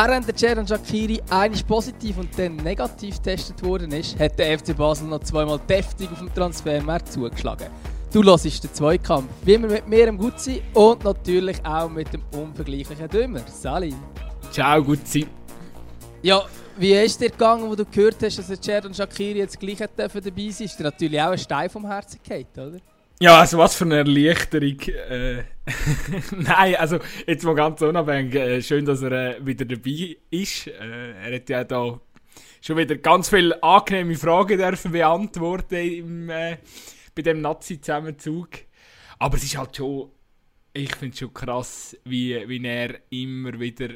Während der Ceran Shakiri eigentlich positiv und dann negativ getestet worden ist, hat der FC Basel noch zweimal deftig auf dem Transfermarkt zugeschlagen. Du hörst den Zweikampf, wie immer mit mir im Gutzi und natürlich auch mit dem unvergleichlichen Dümmer, Sali. Ciao, Gutzi. Ja, wie ist dir gegangen, wo du gehört hast, dass der Ceran Shakiri jetzt gleich dabei sein darf? Ist dir natürlich auch ein Stein vom Herzen gefallen, oder? Ja, also was für eine Erleichterung. Äh, Nein, also jetzt mal ganz unabhängig. Äh, schön, dass er äh, wieder dabei ist. Äh, er hat ja da schon wieder ganz viele angenehme Fragen dürfen beantworten im, äh, bei dem Nazi-Zusammenzug. Aber es ist halt schon, ich finde es schon krass, wie, wie er immer wieder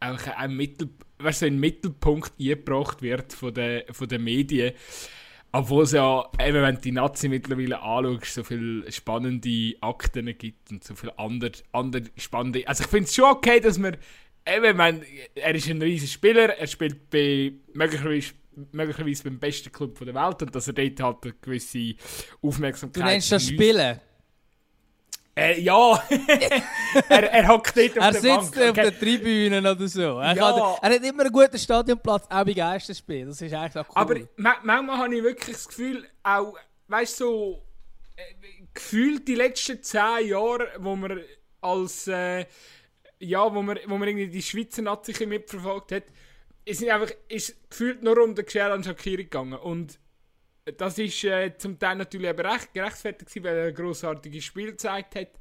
auch ein Mittel, so in den Mittelpunkt eingebracht wird von den, von den Medien. Obwohl es ja, eben, wenn du die Nazi mittlerweile anschaust, so viele spannende Akten gibt und so viele andere, andere spannende. Also ich finde es schon okay, dass man. Eben, wenn, er ist ein riesiger Spieler, er spielt bei möglicherweise, möglicherweise beim besten Club der Welt und dass er dort halt eine gewisse Aufmerksamkeit Du nennst das Spielen? Äh, ja, er, er hockt dort auf er der sitzt Bank. auf der Tribüne oder so. Er, Ja. kann, er hat immer einen guten Stadionplatz, auch bei Geisterspielen. Das ist eigentlich auch cool. Aber ma manchmal habe ich wirklich das Gefühl, auch, weißt du, so, äh, gefühlt die letzten zehn Jahre, wo man als, äh, ja, wo man, wo man irgendwie die Schweizer Nazi mitverfolgt hat, ist einfach, ist gefühlt nur um den Xherdan Shakiri gegangen. Und das ist äh, zum Teil natürlich eben recht gerechtfertigt gewesen, weil er ein grossartiges Spiel gezeigt hat.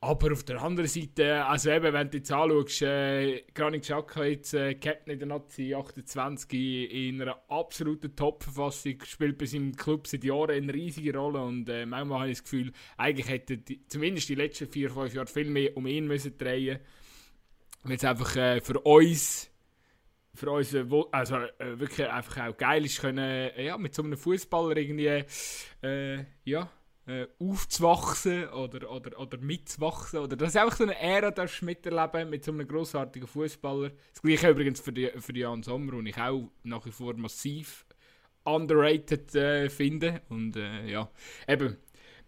Aber auf der anderen Seite, also eben, wenn du jetzt anschaust, äh, Granit Xhaka jetzt äh, Captain in der Nazi 28 in einer absoluten Top-Verfassung, spielt bei seinem Club seit Jahren eine riesige Rolle und äh, manchmal habe ich das Gefühl, eigentlich hätte die, zumindest die letzten vier, fünf Jahre viel mehr um ihn müssen drehen weil es einfach äh, für uns für uns äh, also äh, wirklich einfach auch geil ist können äh, ja mit so einem Fußballer irgendwie äh, ja äh, aufzuwachsen oder, oder, oder mitzuwachsen. Oder das ist einfach so eine Ära, du miterleben mit so einem grossartigen Fußballer. Das gleiche übrigens für, die, für Jan Sommer, den ich auch nach wie vor massiv underrated äh, finde. Und ja, eben.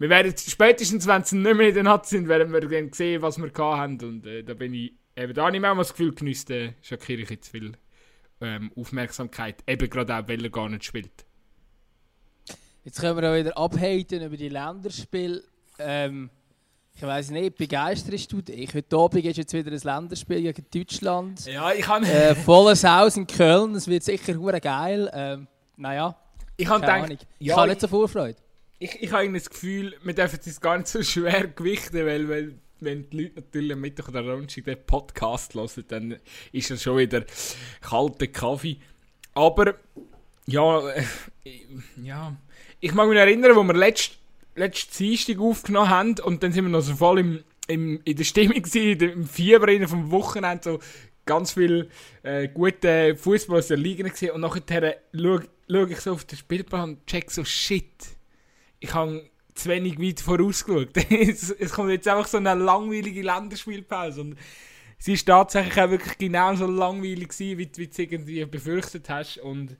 Wir werden spätestens, wenn sie nicht mehr in der Nazi sind, werden wir dann sehen, was wir haben. Und da bin ich, eben da ich manchmal das Gefühl, genießt äh, Shakiri jetzt viel ähm, Aufmerksamkeit. Eben gerade auch, weil er gar nicht spielt. Jetzt können wir auch wieder abhaten über die Länderspiele. Ähm, ich weiß nicht, begeisterst du dich? Heute Abend ist jetzt wieder ein Länderspiel gegen Deutschland. Ja, ich habe Äh, volles Haus in Köln, das wird sicher hure geil. Ähm, naja, ich hab keine gedacht, Ahnung. Ich ja, habe nicht so viel Freude. Ich, ich habe irgendwie das Gefühl, wir dürfen es gar nicht so schwer gewichten, weil, weil wenn die Leute natürlich am Mittag oder Donnerstag den Podcast hören, dann ist es schon wieder kalter Kaffee. Aber, ja, äh, ja, ich mag mich erinnern, wo wir letzt, letzten Dienstag aufgenommen haben und dann sind wir noch so voll im, im, in der Stimmung gewesen, im Fieber vom Wochenende, so ganz viel äh, gute Fußball aus der Liga gesehen und nachher schaue schau ich so auf den Spielplan und check so, shit, ich habe zu wenig weit vorausgeschaut. es, es kommt jetzt einfach so eine langweilige Länderspielpause und sie ist tatsächlich auch wirklich genauso langweilig gewesen, wie, wie du es irgendwie befürchtet hast und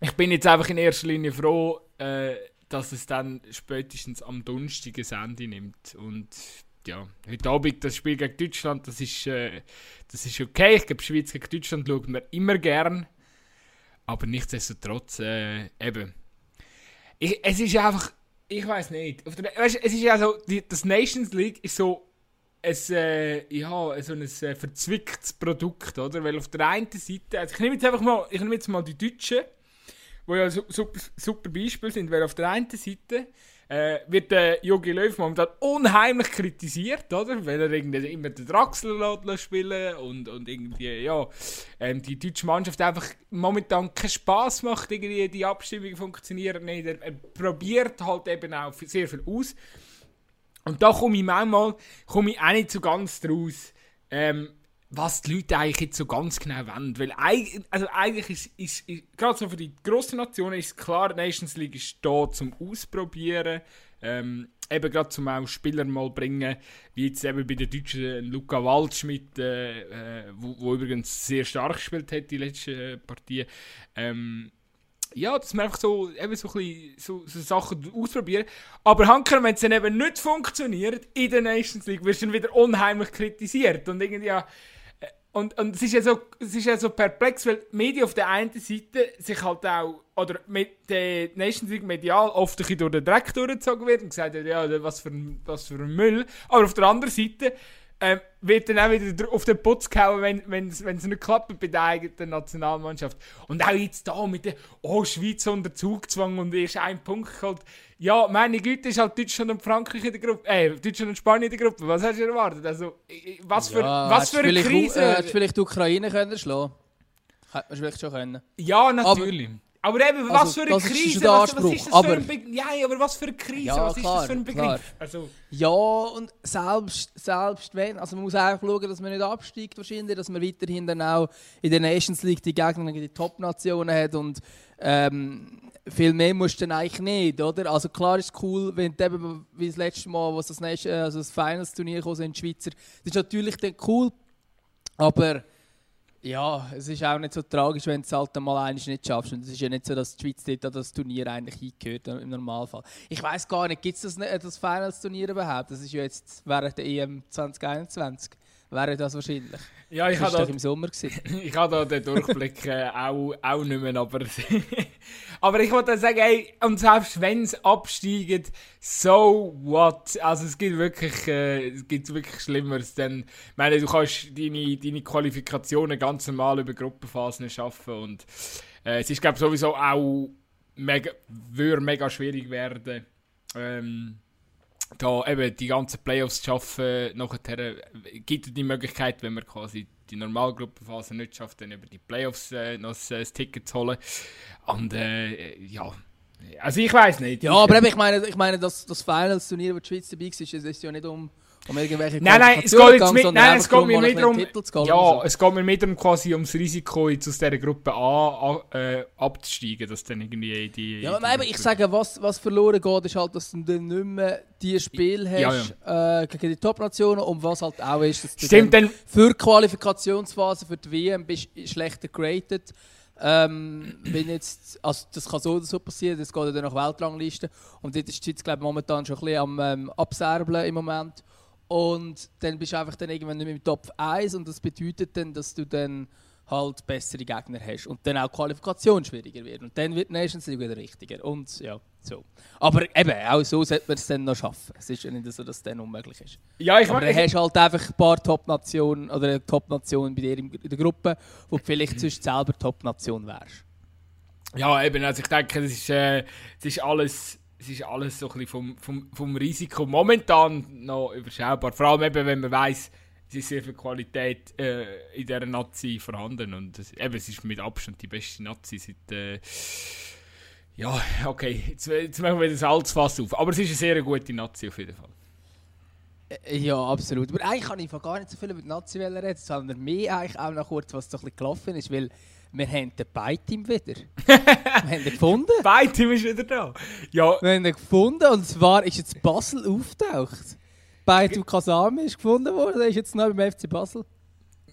ich bin jetzt einfach in erster Linie froh, äh, dass es dann spätestens am Donnerstag ein Ende nimmt und ja, heute Abend das Spiel gegen Deutschland, das ist, äh, das ist okay. Ich glaube, Schweiz gegen Deutschland schaut man immer gern. Aber nichtsdestotrotz, äh, eben. Ich, es ist einfach, ich weiß nicht. Auf der, weißt, es ist ja so, die, das Nations League ist so ein, äh, ja, so ein äh, verzwicktes Produkt, oder? Weil auf der einen Seite, also ich nehme jetzt einfach mal, ich nehme jetzt mal die Deutschen, die ja su super, super Beispiel sind, weil auf der einen Seite äh, wird der Jogi Löw momentan unheimlich kritisiert, oder? Weil er irgendwie immer den Draxler spielen und, und irgendwie, ja, ähm, die deutsche Mannschaft einfach momentan keinen Spass macht, irgendwie die Abstimmungen funktionieren nicht. Er, er probiert halt eben auch sehr viel aus. Und da komme ich manchmal komme ich auch nicht so ganz draus, ähm, was die Leute eigentlich jetzt so ganz genau wollen. Weil also eigentlich ist, ist, ist gerade so für die grossen Nationen ist klar, die Nations League ist da zum Ausprobieren. Ähm, eben gerade zum auch Spieler mal bringen, wie jetzt eben bei den Deutschen Luca Waldschmidt, äh, äh, übrigens sehr stark gespielt hat die letzten Partien. Ähm, ja, dass man einfach so, eben so, ein bisschen, so, so Sachen ausprobieren. Aber Hanker, wenn es dann eben nicht funktioniert in der Nations League, wirst du dann wieder unheimlich kritisiert. Und irgendwie, ja, Und, und es, ist ja so, es ist ja so perplex, weil die Medien auf der einen Seite sich halt auch, oder mit der Nations League medial oft ein durch den Dreck durchgezogen wird und gesagt wird, ja, was für, ein, was für ein Müll. Aber auf der anderen Seite ähm, wird dann auch wieder auf den Putz gehauen, wenn es nicht klappt bei der eigenen Nationalmannschaft. Und auch jetzt da mit der Oh, Schweiz unter Zugzwang und erst ein Punkt geholt. Ja, meine Güte, ist halt Deutschland und Frankreich in der Gruppe, äh, Deutschland und Spanien in der Gruppe. Was hast du erwartet? Also, was für, Ja, was für eine Krise. Äh, hättest vielleicht die Ukraine können schlagen Hätte man vielleicht schon können. Ja, natürlich. Aber, eben, was Also, für eine ist Krise? der Was, was ist das für aber- ein Be Ja, aber was für eine Krise? Ja, was ist klar, das für ein Begriff? Also, Ja, und selbst, selbst wenn, also man muss auch schauen, dass man nicht absteigt wahrscheinlich, dass man weiterhin dann auch in der Nations League die Gegner gegen die Top-Nationen hat und ähm, viel mehr musst du dann eigentlich nicht, oder? Also klar ist es cool, wenn du eben, wie das letzte Mal, was das, nächste, also das Finals-Turnier kam, sind Schweizer, das ist natürlich dann cool, aber ja, es ist auch nicht so tragisch, wenn du es halt mal nicht schaffst. Und es ist ja nicht so, dass die Schweiz dort an das Turnier eigentlich eingehört im Normalfall. Ich weiß gar nicht, gibt es das, nicht- das Finals-Turnier überhaupt? Das ist ja jetzt während der EM 2021. Wäre das wahrscheinlich. ja, ich Das habe im Sommer. Gewesen. Ich habe da den Durchblick äh, auch, auch nicht mehr, aber, aber ich wollte sagen, ey, und selbst wenn es absteigt, so what? Also es gibt wirklich, äh, es gibt wirklich Schlimmeres, denn ich meine, du kannst deine, deine Qualifikationen ganz normal über Gruppenphasen schaffen und äh, es ist glaube sowieso auch mega, würde mega schwierig werden, ähm, da eben die ganzen Playoffs zu schaffen, nachher äh, gibt es die Möglichkeit, wenn man quasi die Normalgruppenphase nicht schafft, dann über die Playoffs äh, noch das, Ticket zu holen. Und äh, ja, also ich weiß nicht. Ja, aber ich meine, ich meine das, das Finals-Turnier, wo die Schweiz dabei ist, ist ja nicht um, um irgendwelche Nein, nein, es geht jetzt mit, nein, es geht mir nicht darum, ja, es geht mir mehr darum, quasi ums Risiko jetzt aus dieser Gruppe A, a äh, abzusteigen, dass dann irgendwie die... Ja, nein, aber ich sage, was, was verloren geht, ist halt, dass du dann nicht mehr die Spiele Ja, hast Äh, gegen die Top-Nationen und was halt auch ist, dass du Stimmt, dann für die Qualifikationsphase für die WM bist schlechter geratet. Ähm, wenn jetzt, also das kann so oder so passieren, das geht ja dann nach Weltrangliste. Und dort ist die Schweiz glaube ich, momentan schon ein bisschen am ähm, abserbeln im Moment und dann bist du einfach dann irgendwann nicht mehr im Top 1 und das bedeutet dann, dass du dann halt bessere Gegner hast und dann auch die Qualifikation schwieriger wird und dann wird die Nations League wieder richtiger und ja, so. Aber eben, auch so sollte man es dann noch schaffen. Es ist ja nicht so, dass es dann unmöglich ist. Ja, ich Aber dann hast du halt einfach ein paar Top-Nationen oder eine Top-Nation bei dir in der Gruppe, wo du vielleicht sonst selber Top-Nation wärst. Ja, eben, also ich denke, es ist, äh, es ist alles... Es ist alles so ein bisschen vom, vom, vom Risiko momentan noch überschaubar. Vor allem eben, wenn man weiss, es ist sehr viel Qualität äh, in dieser Nazi vorhanden. Und es, eben, es ist mit Abstand die beste Nazi seit. Äh, ja, okay, jetzt, jetzt machen wir das Salzfass auf. Aber es ist eine sehr gute Nazi auf jeden Fall. Äh, Ja, absolut. Aber eigentlich kann ich gar nicht so viel über die Nazi reden, sondern mehr eigentlich auch noch kurz, was so ein bisschen gelaufen ist, weil wir haben den Beiteam wieder. wir haben ihn gefunden. Beide ist wieder da. Ja, Wir haben ihn gefunden und zwar ist jetzt Basel auftaucht. Beitum Kasame ist gefunden worden, er ist jetzt neu beim FC Basel.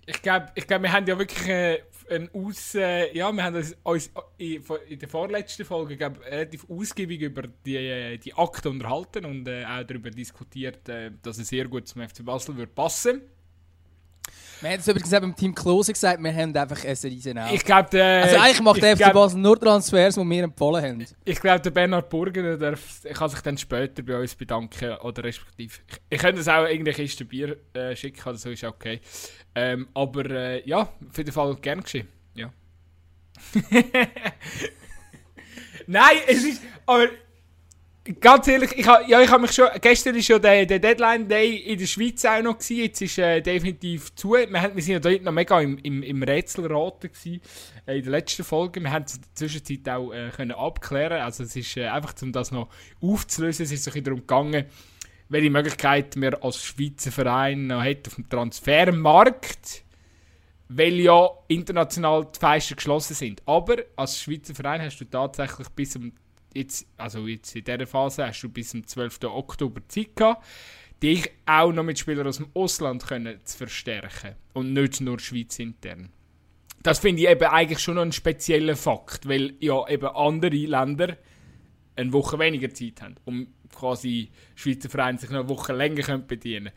ich glaube, ich glaub, wir haben ja wirklich äh, ein Aus... Äh, ja, wir haben uns, uns in, in der vorletzten Folge glaub, relativ ausgiebig über die, äh, die Akte unterhalten und äh, auch darüber diskutiert, äh, dass es sehr gut zum FC Basel würde passen Wir haben es übrigens auch beim Team Klose gesagt, wir haben einfach ein riesen. Ich glaube, der... Also eigentlich macht der FC Basel nur Transfers, die wir empfohlen haben. Ich glaube, der Bernhard Burger darf, kann sich dann später bei uns bedanken. Oder respektive. Ich, ich könnte es auch irgendeine Kiste Bier äh, schicken, oder so ist auch okay. Ähm, aber äh, ja, auf jeden Fall gern geschehen. Ja. Nein, es ist. Aber ganz ehrlich, ich habe ja, ich hab mich schon. Gestern war ja der, der Deadline Day in der Schweiz auch noch. Gewesen. Jetzt ist äh, definitiv zu. Wir, haben, wir sind ja dort noch mega im, im, im Rätselraten gewesen, äh, in der letzten Folge. Wir haben es in der Zwischenzeit auch äh, können abklären. Also es ist äh, einfach, um das noch aufzulösen, es ist so ein darum gegangen, welche Möglichkeit wir als Schweizer Verein noch hat auf dem Transfermarkt, weil ja international die Fenster geschlossen sind. Aber als Schweizer Verein hast du tatsächlich bis zum jetzt, also jetzt in dieser Phase hast du bis zum 12. Oktober Zeit gehabt, dich auch noch mit Spielern aus dem Ausland können zu verstärken und nicht nur Schweiz intern. Das finde ich eben eigentlich schon noch einen speziellen Fakt, weil ja eben andere Länder eine Woche weniger Zeit haben, um quasi Schweizer Vereine sich noch eine Woche länger können bedienen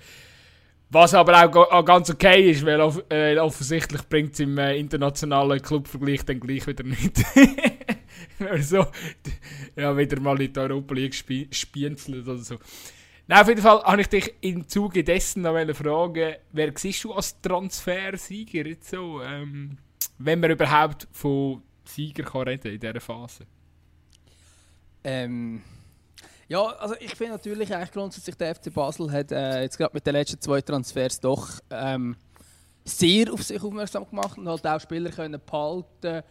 Was aber auch, ganz okay ist, weil äh, offensichtlich bringt es im äh, internationalen Clubvergleich dann gleich wieder nicht. so, ja, wieder mal in der Europa League spi spienzelt oder so. Nein, auf jeden Fall habe ich dich im Zuge dessen noch fragen, wer siehst du als Transfersieger jetzt so, ähm, wenn man überhaupt von Sieger kann reden in dieser Phase? Ähm, ja, also ich finde natürlich eigentlich grundsätzlich, der FC Basel hat äh, jetzt gerade mit den letzten zwei Transfers doch ähm, sehr auf sich aufmerksam gemacht und halt auch Spieler können behalten,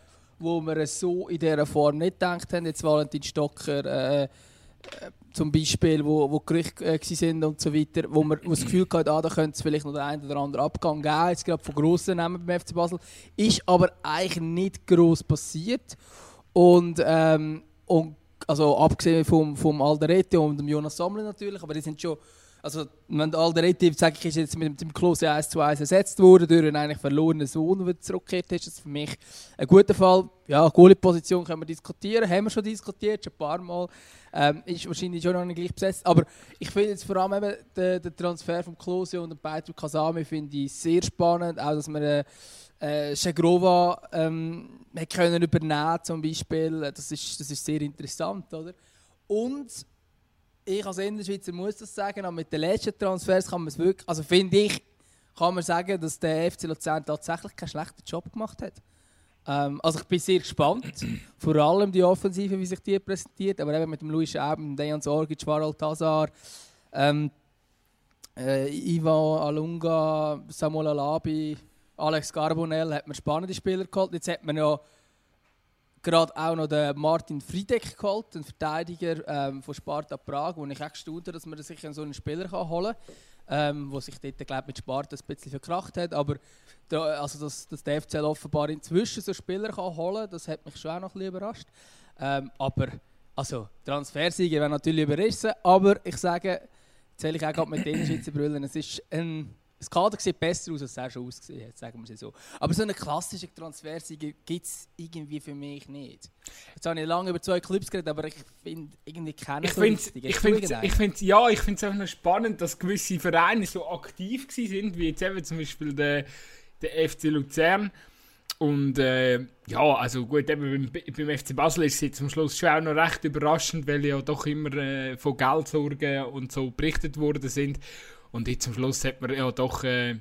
wo wir so in dieser Form nicht gedacht haben. Jetzt Valentin Stocker äh, äh, zum Beispiel, wo, wo Gerüchte äh, sind und so weiter, wo man das Gefühl hatte, ah, da könnte es vielleicht noch den einen oder anderen Abgang geben, jetzt gerade von grossen Namen beim FC Basel. Ist aber eigentlich nicht gross passiert. Und, ähm, und also abgesehen vom, vom Alderete und dem Jonas Sammler natürlich, aber die sind schon, also wenn der Alderete, sage ich, ist jetzt mit dem Klose 1 zu 1 ersetzt worden, durch einen eigentlich verlorenen Sohn, der zurückgekehrt ist, das ist für mich ein guter Fall. Ja, Goalie-Position können wir diskutieren, haben wir schon diskutiert, schon ein paar Mal. Ähm, ist wahrscheinlich schon noch nicht gleich besetzt, aber ich finde jetzt vor allem eben den, den Transfer von Klose und dem Petro Kasami finde ich sehr spannend, auch dass man äh, äh, Schegrova ähm, können übernehmen zum Beispiel. Das ist, das ist sehr interessant, oder? Und ich als Innerschweizer muss das sagen, aber mit den letzten Transfers kann man es wirklich, also finde ich, kann man sagen, dass der FC Luzern tatsächlich keinen schlechten Job gemacht hat. Ähm, also ich bin sehr gespannt, vor allem die Offensive, wie sich die präsentiert, aber eben mit dem Luis Eben, Dejan Sorgic, Varal Tazar, ähm, äh, Ivan Alunga, Samuel Alabi, Alex Carbonell hat man spannende Spieler geholt. Jetzt hat man ja gerade auch noch den Martin Friedeck geholt, einen Verteidiger ähm, von Sparta Prag, wo ich echt gestaunt dass man sich so einen Spieler kann holen kann, ähm, wo sich dort glaub, mit Sparta ein bisschen verkracht hat. Aber da, also dass, dass der FCL offenbar inzwischen so Spieler kann holen das hat mich schon auch noch ein bisschen überrascht. Ähm, aber also Transfersiege werden natürlich überrissen, aber ich sage, zähle ich auch mit den Schweizer Brüllen, es ist ein das Kader sieht besser aus, als es schon ausgesehen hat, sagen wir es so. Aber so eine klassische Transfersiege gibt es irgendwie für mich nicht. Jetzt habe ich lange über zwei Clubs geredet, aber ich finde irgendwie keine ich so richtig. Ich finde ich ja, ich finde es auch noch spannend, dass gewisse Vereine so aktiv sind, wie jetzt eben zum Beispiel der, der FC Luzern. Und äh, ja, also gut, eben beim, beim FC Basel ist es jetzt am Schluss schon auch noch recht überraschend, weil ja doch immer äh, von Geldsorgen und so berichtet worden sind. Und jetzt am Schluss hat man ja doch äh,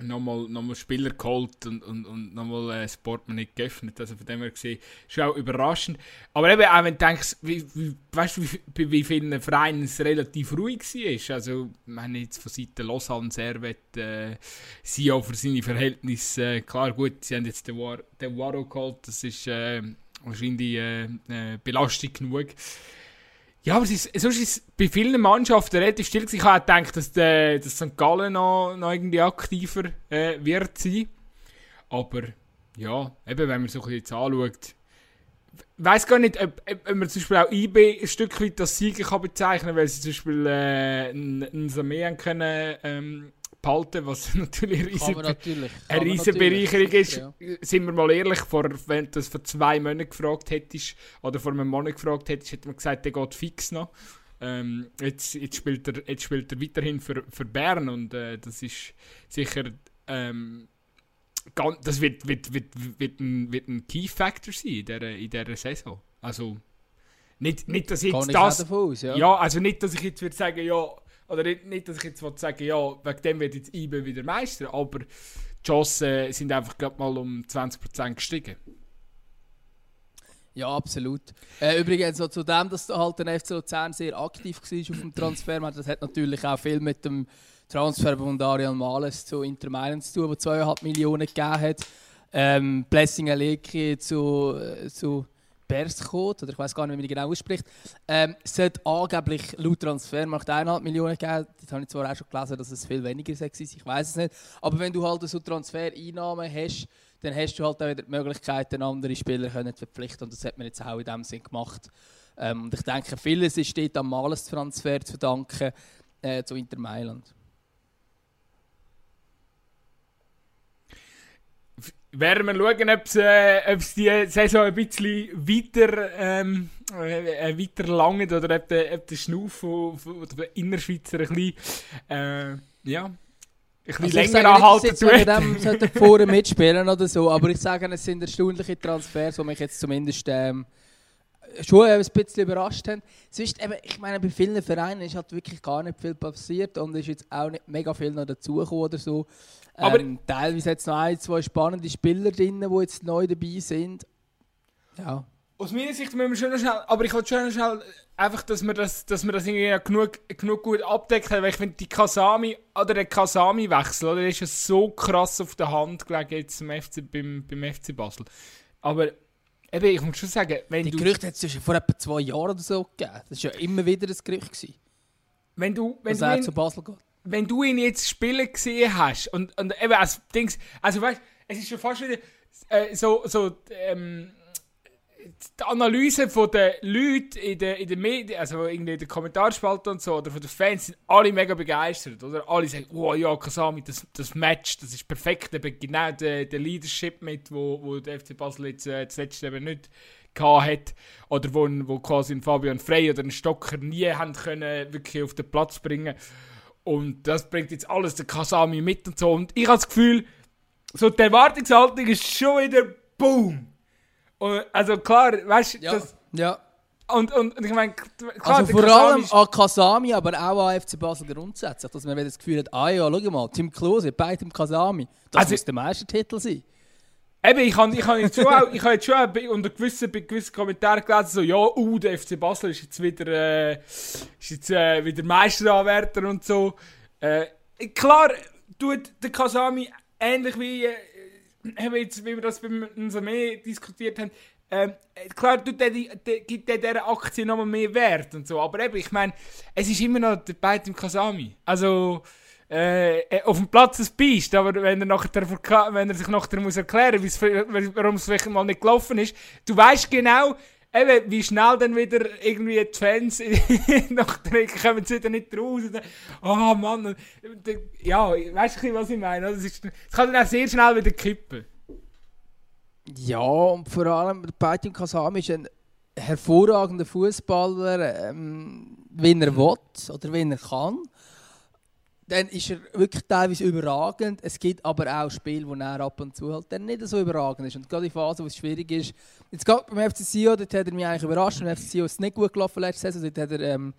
nochmal noch Spieler geholt und, und, und nochmal äh, Portemonnaie geöffnet. Also von dem her gesehen, ist auch überraschend. Aber eben auch wenn du denkst, wie, wie, weißt du, wie, bei wie vielen Vereinen es relativ ruhig war. Also, ich meine jetzt von Seiten Lausanne, Servet, äh, sie auch für seine Verhältnisse, äh, klar gut, sie haben jetzt den, War, den Waro geholt, das ist äh, wahrscheinlich äh, äh, Belastung genug. Ja, aber es ist, sonst ist es bei vielen Mannschaften relativ still. Ich habe gedacht, dass, der, dass St. Gallen noch, noch irgendwie aktiver äh, wird sein. Aber ja, eben wenn man so jetzt anschaut, ich weiß gar nicht, ob, ob, man zum Beispiel auch IB ein Stück weit als Sieger bezeichnen kann, weil sie zum Beispiel äh, einen Samé können ähm, behalten, was natürlich eine riesen, natürlich. eine riesen Bereicherung ist. Ja. Sind wir mal ehrlich, vor, wenn du das vor zwei Monaten gefragt hättest, oder vor einem Monat gefragt hättest, hätte man gesagt, der geht fix noch. Ähm, jetzt, jetzt, spielt er, jetzt spielt er weiterhin für, für Bern und äh, das ist sicher ähm, ganz, das wird, wird, wird, wird, ein, wird ein Key Factor sein in dieser, in dieser Saison. Also nicht, nicht dass ich jetzt das... Aus, ja. ja, also nicht, dass ich jetzt würde sagen, ja oder nicht, dass ich jetzt sagen ja, wegen dem wird jetzt IBE wieder Meister, aber die Chancen sind einfach gerade mal um 20% gestiegen. Ja, absolut. Äh, übrigens, so zu dem, dass halt der FC Luzern sehr aktiv war auf dem Transfer, das hat natürlich auch viel mit dem Transfer von Darian Males zu Inter Mailand zu tun, der 2,5 Millionen gegeben hat. Ähm, Blessing Aleki zu, äh, zu Berscode, oder ich weiß gar nicht, wie man die genau ausspricht, ähm, sollte angeblich laut Transfermarkt 1,5 Millionen geben. Das habe ich zwar auch schon gelesen, dass es viel weniger ist, ich weiß es nicht. Aber wenn du halt so Transfereinnahmen hast, dann hast du halt auch wieder die Möglichkeit, andere Spieler können zu verpflichten. Und das hat man jetzt auch in dem Sinn gemacht. Ähm, und ich denke, vieles ist dort am Males-Transfer zu verdanken äh, zu Inter Mailand. Werden wir schauen, ob es äh, die Saison ein bisschen weiter, ähm, äh, weiter langt oder ob der, ob der Schnuff von, von der Innerschweizer ein bisschen, äh, ja, bisschen Also ich länger sage nicht, anhalten jetzt wegen tut. dem sollten vorne mitspielen oder so, aber ich sage, es sind erstaunliche Transfers, die mich jetzt zumindest ähm, schon ein bisschen überrascht haben. Sonst, eben, ich meine, bei vielen Vereinen ist halt wirklich gar nicht viel passiert und ist jetzt auch nicht mega viel noch dazugekommen oder so. Aber- ähm, teilweise jetzt noch ein, zwei spannende Spieler drin, die jetzt neu dabei sind. Ja. Aus meiner Sicht müssen wir schon noch schnell, aber ich wollte schon noch schnell einfach, dass wir das, dass wir das irgendwie genug, genug gut abdeckt haben, weil ich finde, die Kasami, oder der Kasami-Wechsel, oder, der ist ja so krass auf der Hand gelegen jetzt im FC, beim, beim FC Basel. Aber eben, ich muss schon sagen, wenn Die du, Gerüchte hat es schon vor etwa zwei Jahren oder so gegeben. Das war ja immer wieder ein Gerücht, gewesen, wenn du, wenn dass du er zu Basel geht. Wenn du ihn jetzt spielen gesehen hast und, und eben als Dings, also weißt, es ist schon fast wieder äh, so, so ähm, die Analyse von den Leuten in den, in den Medien, also irgendwie in den Kommentarspalten und so, oder von den Fans, sind alle mega begeistert, oder? Alle sagen, oh ja, Kasami, das, das Match, das ist perfekt, eben genau der, der Leadership mit, wo, wo der FC Basel jetzt äh, das letzte eben nicht hat, oder wo, wo quasi ein Fabian Frey oder ein Stocker nie haben können wirklich auf den Platz bringen und das bringt jetzt alles der Kasami mit und so. Und ich habe das Gefühl, so die Erwartungshaltung ist schon wieder BOOM! Und, also klar, weißt du, Ja. das. ja. Und, und, und ich meine, klar, Also vor Kasami allem ist- an Kasami, aber auch an FC Basel grundsätzlich, dass man wieder das Gefühl hat, ah ja, schau mal, Tim Klose bei dem Kasami, das Also- muss der Meistertitel sein. Eben, ich habe ich hab jetzt schon, auch, ich hab jetzt schon auch unter gewissen, gewissen Kommentaren gelesen, so, ja, uh, der FC Basel ist jetzt wieder, äh, ist jetzt, äh, wieder Meisteranwärter und so. Äh, klar tut der Kasami ähnlich wie, äh, jetzt, wie wir das beim Nsame diskutiert haben, ähm, klar tut der, der, gibt der dieser Aktie nochmal mehr Wert und so, aber eben, ich meine, es ist immer noch der Beit im Kasami. Also, äh, äh, auf dem Platz ein Biest, aber wenn er, nachher, wenn er sich nachher muss erklären muss, warum es vielleicht mal nicht gelaufen ist, du weißt genau, eben, wie schnell dann wieder irgendwie die Fans nachher kommen sie wieder nicht raus. Dann, Oh Mann, ja, weißt du, was ich meine? Ist, das kann dann auch sehr schnell wieder kippen. Ja, und vor allem der Baitim Kasami ist ein hervorragender Fußballer, ähm, wenn er will oder wenn er kann. Dann ist er wirklich teilweise überragend. Es gibt aber auch Spiele, wo er ab und zu halt dann nicht so überragend ist. Und gerade die Phase, wo es schwierig ist. Jetzt gerade beim FC Sion, dort hat er mich eigentlich überrascht. Beim FC Sion ist es nicht gut gelaufen letzte Saison. Dort hat er ähm,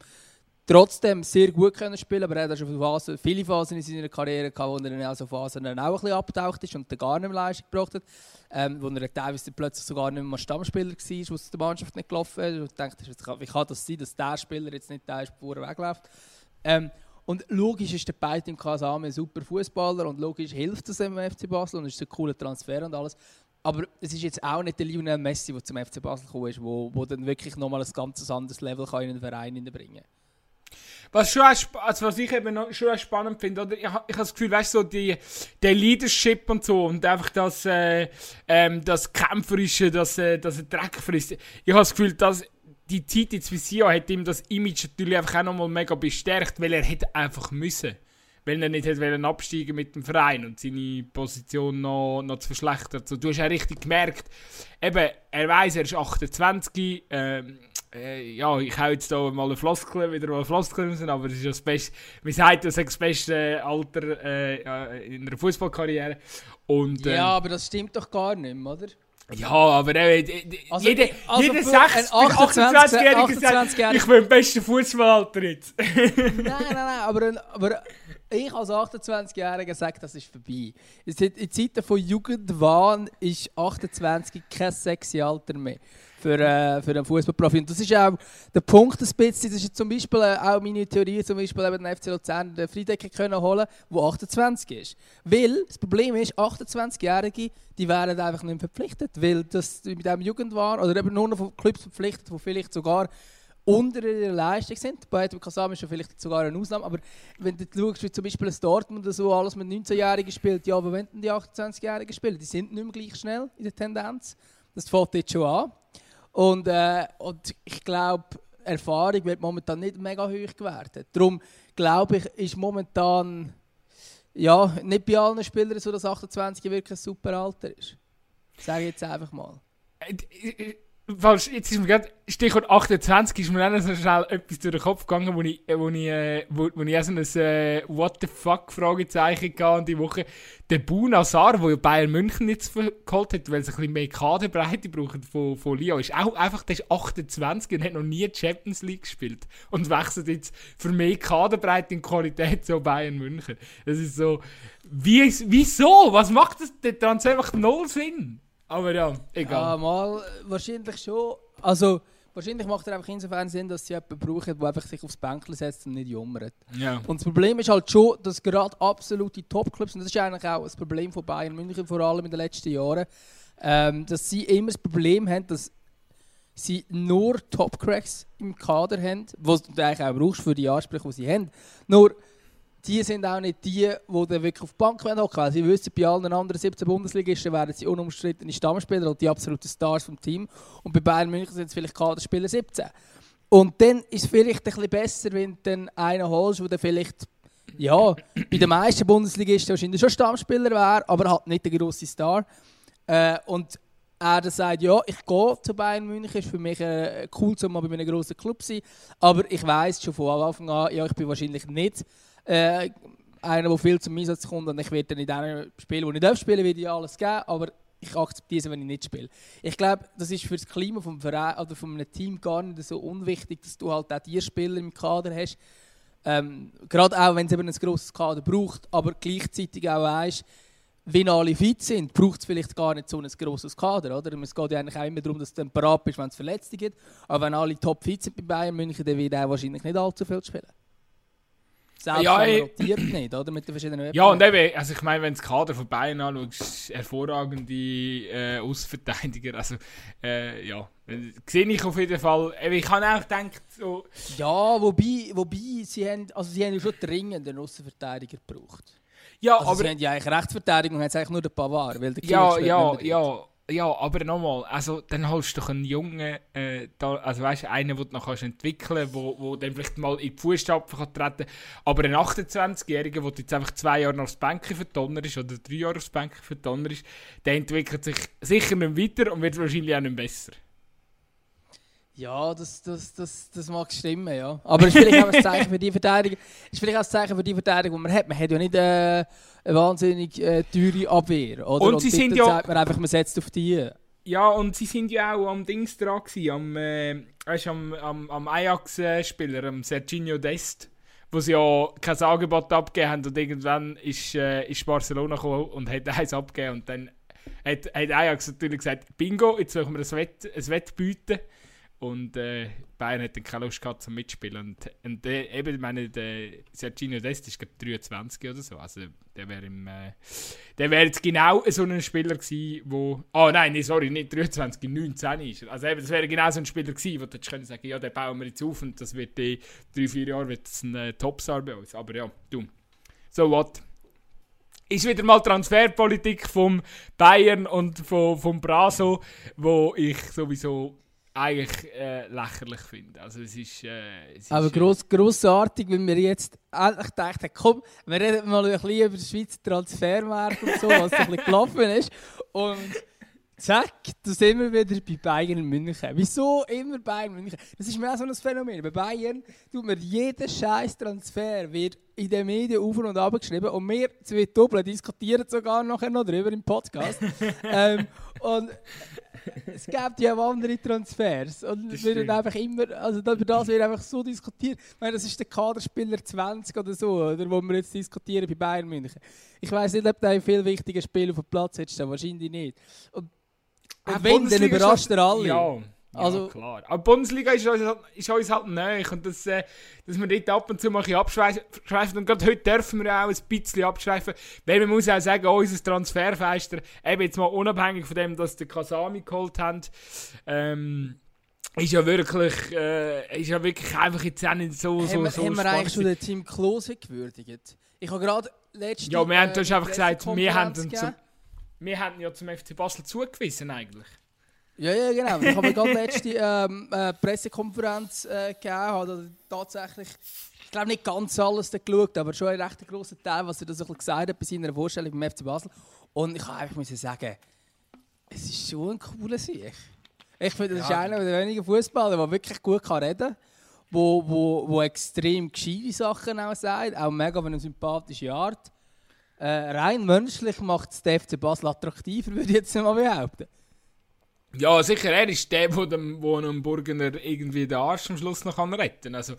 trotzdem sehr gut können spielen, aber er hat schon Phasen, viele Phasen in seiner Karriere gehabt, wo er dann auch so Phasen dann auch ein bisschen abgetaucht ist und dann gar nicht mehr Leistung gebracht hat. Ähm, wo er teilweise plötzlich sogar nicht mehr Stammspieler war, wo es der Mannschaft nicht gelaufen ist. Und denkt, wie kann das sein, dass der Spieler jetzt nicht der ist, bevor er wegläuft. Ähm, und logisch ist der Beit im Kasame ein super Fußballer und logisch hilft das dem FC Basel und ist ein cooler Transfer und alles. Aber es ist jetzt auch nicht der Lionel Messi, der zum FC Basel gekommen ist, wo, wo dann wirklich nochmal ein ganz anderes Level kann in den Verein hineinbringen Was, schon also was ich eben noch, schon spannend finde, oder? Ich, ich habe das Gefühl, weißt du, so die, der Leadership und so und einfach das, äh, ähm, das Kämpferische, das, äh, das Dreck frisst. Ich habe das Gefühl, dass die Zeit jetzt wie Sion hat ihm das Image natürlich einfach auch nochmal mega bestärkt, weil er hätte einfach müssen. Weil er nicht hätte wollen absteigen mit dem Verein und seine Position noch, noch zu verschlechtern. So, du hast ja richtig gemerkt, eben, er weiß, er ist 28, ähm, äh, ja, ich hau jetzt da mal eine Floskel, wieder mal eine Floskel raus, aber es ist ja das Beste, man sagt, das ist das beste Alter äh, äh, in einer Fußballkarriere. Und, ähm, Ja, aber das stimmt doch gar nicht mehr, oder? Ja, aber äh, Also, jeder, also jeder für 6 ein 28-Jährige sagt, 28-Jähriger ich will im besten Fußballalter jetzt. nein, nein, nein, aber, aber ich als 28-Jähriger sage, das ist vorbei. In Zeiten von Jugendwahn ist 28 kein sexy Alter mehr für, äh, für einen Fußballprofi. Und das ist auch der Punkt ein bisschen, das ist zum Beispiel äh, auch meine Theorie, zum Beispiel eben den FC Luzern den Friedecker können holen, der 28 ist. Weil das Problem ist, 28-Jährige, die werden einfach nicht verpflichtet, weil das mit dem Jugendwahn oder eben nur noch von Clubs verpflichtet, die vielleicht sogar unter ihrer Leistung sind. Bei Edwin Kasam ist ja vielleicht sogar eine Ausnahme, aber wenn du schaust, wie zum Beispiel ein Dortmund oder so alles mit 19-Jährigen spielt, ja, aber wenn die 28-Jährigen spielen, die sind nicht mehr gleich schnell in der Tendenz. Das fängt jetzt schon an. Und, äh, und ich glaube, Erfahrung wird momentan nicht mega hoch gewertet. Darum glaube ich, ist momentan ja, nicht bei allen Spielern so, dass 28 wirklich ein super Alter ist. Sage ich jetzt einfach mal. Äh, äh, jetzt ist mir gerade, Stichwort 28 ist mir dann so schnell etwas durch den Kopf gegangen, wo ich, wo ich, äh, wo, wo ich auch so ein äh, What the fuck Fragezeichen hatte die Woche. Der Buna Sar, der Bayern München jetzt geholt hat, weil sie ein bisschen mehr Kaderbreite brauchen von, von Lyon, ist auch einfach, der ist 28 und hat noch nie Champions League gespielt und wechselt jetzt für mehr Kaderbreite und Qualität zu Bayern München. Das ist so, wie, wieso? Was macht das? Der Transfer macht null Sinn. Aber ja, egal. Ja, mal, wahrscheinlich schon. Also, wahrscheinlich macht er einfach insofern Sinn, dass sie jemanden brauchen, der einfach sich aufs Bänkchen setzt und nicht jummert. Ja. Und das Problem ist halt schon, dass gerade absolute Topclubs, und das ist eigentlich auch das Problem von Bayern München, vor allem in den letzten Jahren, ähm, dass sie immer das Problem haben, dass sie nur Topcracks im Kader haben, was du eigentlich auch brauchst für die Ansprüche, die sie haben. Nur, die sind auch nicht die, die wirklich auf die Bank hocken wollen. Sie wissen, bei allen anderen 17 Bundesligisten werden sie unumstrittene Stammspieler und die absoluten Stars vom Team. Und bei Bayern München sind es vielleicht Kaderspieler 17. Und dann ist es vielleicht ein bisschen besser, wenn du einen holst, der vielleicht ja, bei den meisten Bundesligisten wahrscheinlich schon Stammspieler wäre, aber halt nicht der grosse Star. Äh, und er dann sagt, ja, ich gehe zu Bayern München, ist für mich äh, cool, um mal bei einem grossen Club zu sein, aber ich weiß schon von Anfang an, ja, ich bin wahrscheinlich nicht äh, einer, der viel zum Einsatz kommt und ich werde dann in den Spielen, wo ich darf spielen, werde alles geben, aber ich akzeptiere es, wenn ich nicht spiele. Ich glaube, das ist für das Klima vom Verein oder von einem Team gar nicht so unwichtig, dass du halt auch die Spieler im Kader hast. Ähm, Gerade auch, wenn es eben ein grosses Kader braucht, aber gleichzeitig auch weißt, wenn alle fit sind, braucht es vielleicht gar nicht so ein grosses Kader. Oder? Es geht ja eigentlich auch immer darum, dass du dann parat bist, wenn es Verletzte gibt. Aber wenn alle top fit sind bei Bayern München, dann wird er wahrscheinlich nicht allzu viel spielen. Selbst Ja, man rotiert nicht, oder? Mit den verschiedenen Ja, und eben, also ich meine, wenn du das Kader von Bayern anschaust, hervorragende äh, Außenverteidiger, also äh, ja, sehe ich auf jeden Fall, ich habe auch gedacht, so, Ja, wobei, wobei sie, haben, also sie haben ja schon dringend einen Außenverteidiger gebraucht. ja, Also sie aber, haben ja eigentlich Rechtsverteidigung, haben eigentlich nur den Pavard, weil der ja, Kimmich ja, mehr ja, ja, aber nochmal, also dann holst du doch einen Jungen, äh, da, also weißt du, einen, den du noch kannst entwickeln kannst, wo, wo vielleicht mal in die Fußstapfen treten kann, aber ein 28-Jähriger, der jetzt einfach zwei Jahre aufs Bänken für Tonner ist, oder drei Jahre aufs Bänken für Tonner ist, der entwickelt sich sicher nicht weiter und wird wahrscheinlich auch nicht besser. Ja, das, das, das, das mag stimmen, ja. Aber es ist vielleicht auch ein Zeichen für die Verteidigung. Es ist vielleicht auch ein Zeichen für die Verteidigung, die man hat. Man hat ja nicht äh, eine wahnsinnig äh, teure Abwehr, oder? Und sie dort sind ja- sagt man einfach, man setzt auf die. Ja, und sie sind ja auch am Dings dran gewesen, am, äh, weißt, am, am, am Ajax-Spieler, am Serginho Dest, wo sie ja kein Angebot abgegeben haben und irgendwann ist, äh, ist Barcelona gekommen und hat eins abgegeben und dann hat, hat Ajax natürlich gesagt, Bingo, jetzt suchen wir ein, Wett, ein Wettbieten und äh, Bayern hat dann keine Lust gehabt zum Mitspielen und, und äh, eben, ich meine, der Serginho Dest ist glaube 23 oder so, also der wäre im... Äh, der wäre jetzt genau so ein Spieler gewesen, wo... Oh nein, nee, sorry, nicht 23, 19 ist er. Also eben, das wäre genau so ein Spieler gewesen, wo du können sagen ja, den bauen wir jetzt auf und das wird in drei, vier Jahren wird ein äh, Topstar bei uns. Aber ja, du. So what? Ist wieder mal Transferpolitik vom Bayern und vom, vom Braso, wo ich sowieso eigentlich äh, lächerlich finde. Also es ist... Äh, es Aber ist, äh, gross, grossartig, wenn wir jetzt endlich gedacht haben, komm, wir reden mal ein bisschen über den Schweizer Transfermarkt und so, was so ein bisschen gelaufen ist. Und zack, da sind wir wieder bei Bayern München. Wieso immer Bayern München? Das ist mir auch so ein Phänomen. Bei Bayern tut mir jeder scheiß Transfer wird in den Medien auf und ab geschrieben und wir zwei Doppel diskutieren sogar nachher noch darüber im Podcast. ähm, und es gibt ja auch andere Transfers und Das wir werden stimmt. einfach immer, also über das wird einfach so diskutiert. Ich meine, das ist der Kaderspieler 20 oder so, oder, wo wir jetzt diskutieren bei Bayern München. Ich weiß nicht, ob der ein viel wichtiger Spiel auf dem Platz hätte, wahrscheinlich nicht. Und, und wenn, dann überrascht er alle. Ja, ja Also- klar. Aber die Bundesliga ist uns, halt- ist uns halt neu. Und das, äh, dass wir dort ab und zu mal ein abschweifen. Und gerade heute dürfen wir auch ein bisschen abschweifen. Weil man muss auch sagen, oh, unser Transferfeister, eben jetzt mal unabhängig von dem, dass die Kasami geholt haben, ähm, ist ja wirklich, äh, ist ja wirklich einfach jetzt auch nicht so, so, haben wir, so haben wir eigentlich schon den Team Klose gewürdigt? Ich habe gerade letzte Ja, wir haben, du hast äh, einfach gesagt, wir haben, zum, wir haben ja zum FC Basel zugewiesen eigentlich. Ja, ja, genau. Ich habe gerade letzte ähm, äh, Pressekonferenz äh, gegeben, habe tatsächlich, ich glaube nicht ganz alles geschaut, aber schon einen recht grossen Teil, was er da so ein gesagt hat bei seiner Vorstellung beim FC Basel. Und ich habe einfach müssen sagen, es ist schon ein cooler Sieg. Ich finde, das ist Ja. einer der wenigen Fußballer, der wirklich gut kann reden kann, wo, wo, wo extrem gescheite Sachen auch sagt, auch mega auf eine sympathische Art. Äh, rein menschlich macht es den FC Basel attraktiver, würde ich jetzt mal behaupten. Ja, sicher, er ist der, der dem, wo einem Burgener irgendwie den Arsch am Schluss noch retten kann. Also,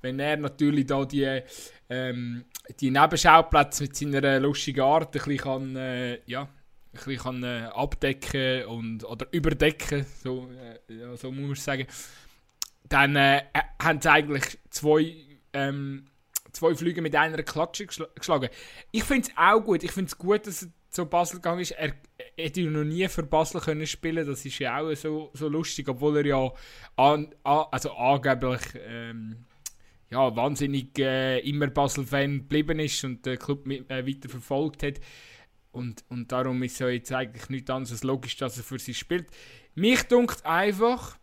wenn er natürlich da die, ähm, die Nebenschauplätze mit seiner lustigen Art ein bisschen kann, äh, ja, ein bisschen kann, äh, abdecken und, oder überdecken, so, äh, ja, so muss man sagen, dann äh, haben sie eigentlich zwei, ähm, zwei Flüge mit einer Klatsche geschl geschlagen. Ich finde es auch gut. Ich finde es gut, dass zu Basel gegangen ist. Er hätte noch nie für Basel können spielen Das ist ja auch so, so lustig, obwohl er ja an, an, also angeblich ähm, ja, wahnsinnig äh, immer Basel-Fan geblieben ist und den Club äh, weiter verfolgt hat. Und, und darum ist ja jetzt eigentlich nichts anderes als logisch, dass er für sie spielt. Mich dunkt einfach,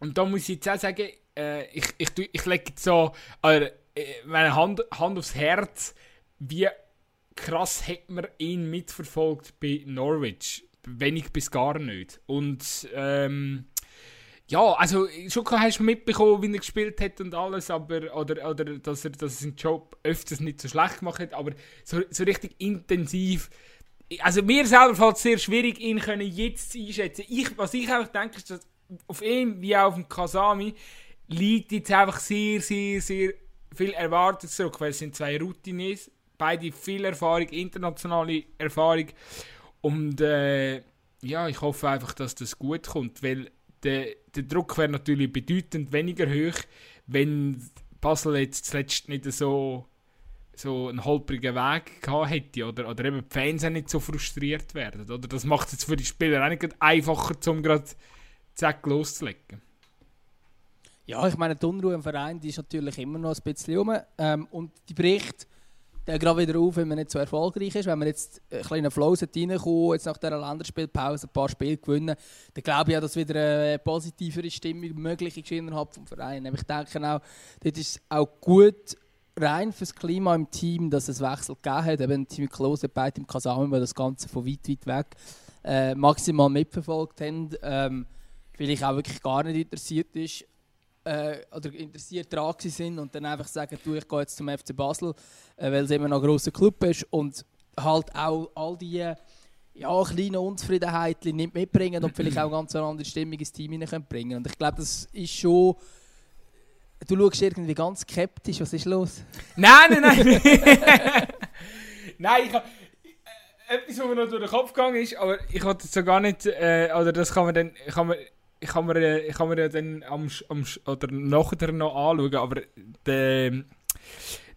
und da muss ich jetzt auch sagen, äh, ich, ich, ich lege jetzt so äh, meine Hand, Hand aufs Herz, wie krass hat man ihn mitverfolgt bei Norwich. Wenig bis gar nicht. Und ähm, ja, also schon hast du mitbekommen, wie er gespielt hat und alles, aber oder, oder dass er, dass er seinen Job öfters nicht so schlecht gemacht hat, aber so, so richtig intensiv. Also mir selber fällt es sehr schwierig, ihn können jetzt einschätzen. Ich, was ich einfach denke, ist, dass auf ihn wie auch auf dem Kasami liegt jetzt einfach sehr, sehr, sehr viel Erwartung zurück, weil es sind zwei Routines, beide viel Erfahrung, internationale Erfahrung und äh, ja, ich hoffe einfach, dass das gut kommt, weil der, der Druck wäre natürlich bedeutend weniger hoch, wenn Basel jetzt zuletzt nicht so, so einen holprigen Weg gehabt hätte oder, oder eben die Fans auch nicht so frustriert werden. Oder? Das macht es für die Spieler auch nicht einfacher, um gerade zack loszulegen. Ja, ich meine, die Unruhe im Verein die ist natürlich immer noch ein bisschen rum. Ähm, und die bricht dann gerade wieder auf, wenn man nicht so erfolgreich ist. Wenn man jetzt ein kleiner Flow reinkommt, jetzt nach dieser Länderspielpause ein paar Spiele gewinnen, dann glaube ich auch, dass wieder eine positivere Stimmung möglich ist innerhalb des Vereins. Ich denke auch, dort ist auch gut rein fürs Klima im Team, dass es Wechsel gegeben hat. Eben Team Klose, beide im Kasami, weil das Ganze von weit, weit weg äh, maximal mitverfolgt haben. Ähm, vielleicht auch wirklich gar nicht interessiert ist äh, oder interessiert gewesen sind und dann einfach sagen, du, ich gehe jetzt zum FC Basel, äh, weil es immer noch ein grosser Club ist und halt auch all die äh, ja, kleinen Unzufriedenheiten nicht mitbringen und vielleicht auch ganz eine andere Stimmung ins Team bringen. Und ich glaube, das ist schon... Du schaust irgendwie ganz skeptisch, was ist los? Nein, nein, nein! nein, ich habe etwas, was mir noch durch den Kopf gegangen ist, aber ich wollte es so gar nicht, äh, oder das kann man dann, kann man, ich kann mir, äh, ich kann mir ja dann am, am, oder nachher noch anschauen, aber der,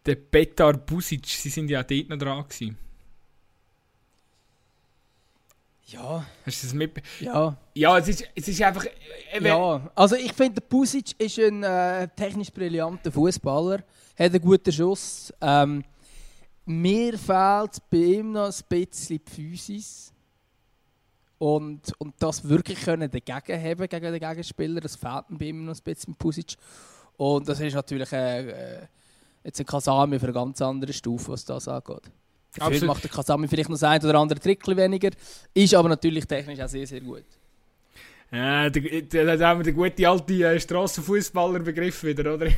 der Petar Busic, sie sind ja dort noch dran gewesen. Ja, Hast du das mit? ja. Ja, es ist, es ist einfach, äh, Ja, also ich finde, der Pusic ist ein äh, technisch brillanter Fußballer, hat einen guten Schuss. Ähm, mir fehlt bei ihm noch ein bisschen die Physis. Und, und das wirklich können dagegen haben gegen den Gegenspieler, das fehlt mir bei ihm noch ein bisschen mit Pusic. Und das ist natürlich äh, äh, jetzt ein Kasami für eine ganz andere Stufe, was das angeht. Dafür macht der Kasami vielleicht noch das ein oder andere Trickchen weniger, ist aber natürlich technisch auch sehr, sehr gut. Ja, da, da, da haben wir den guten alten äh, Strassenfußballer-Begriff wieder, oder?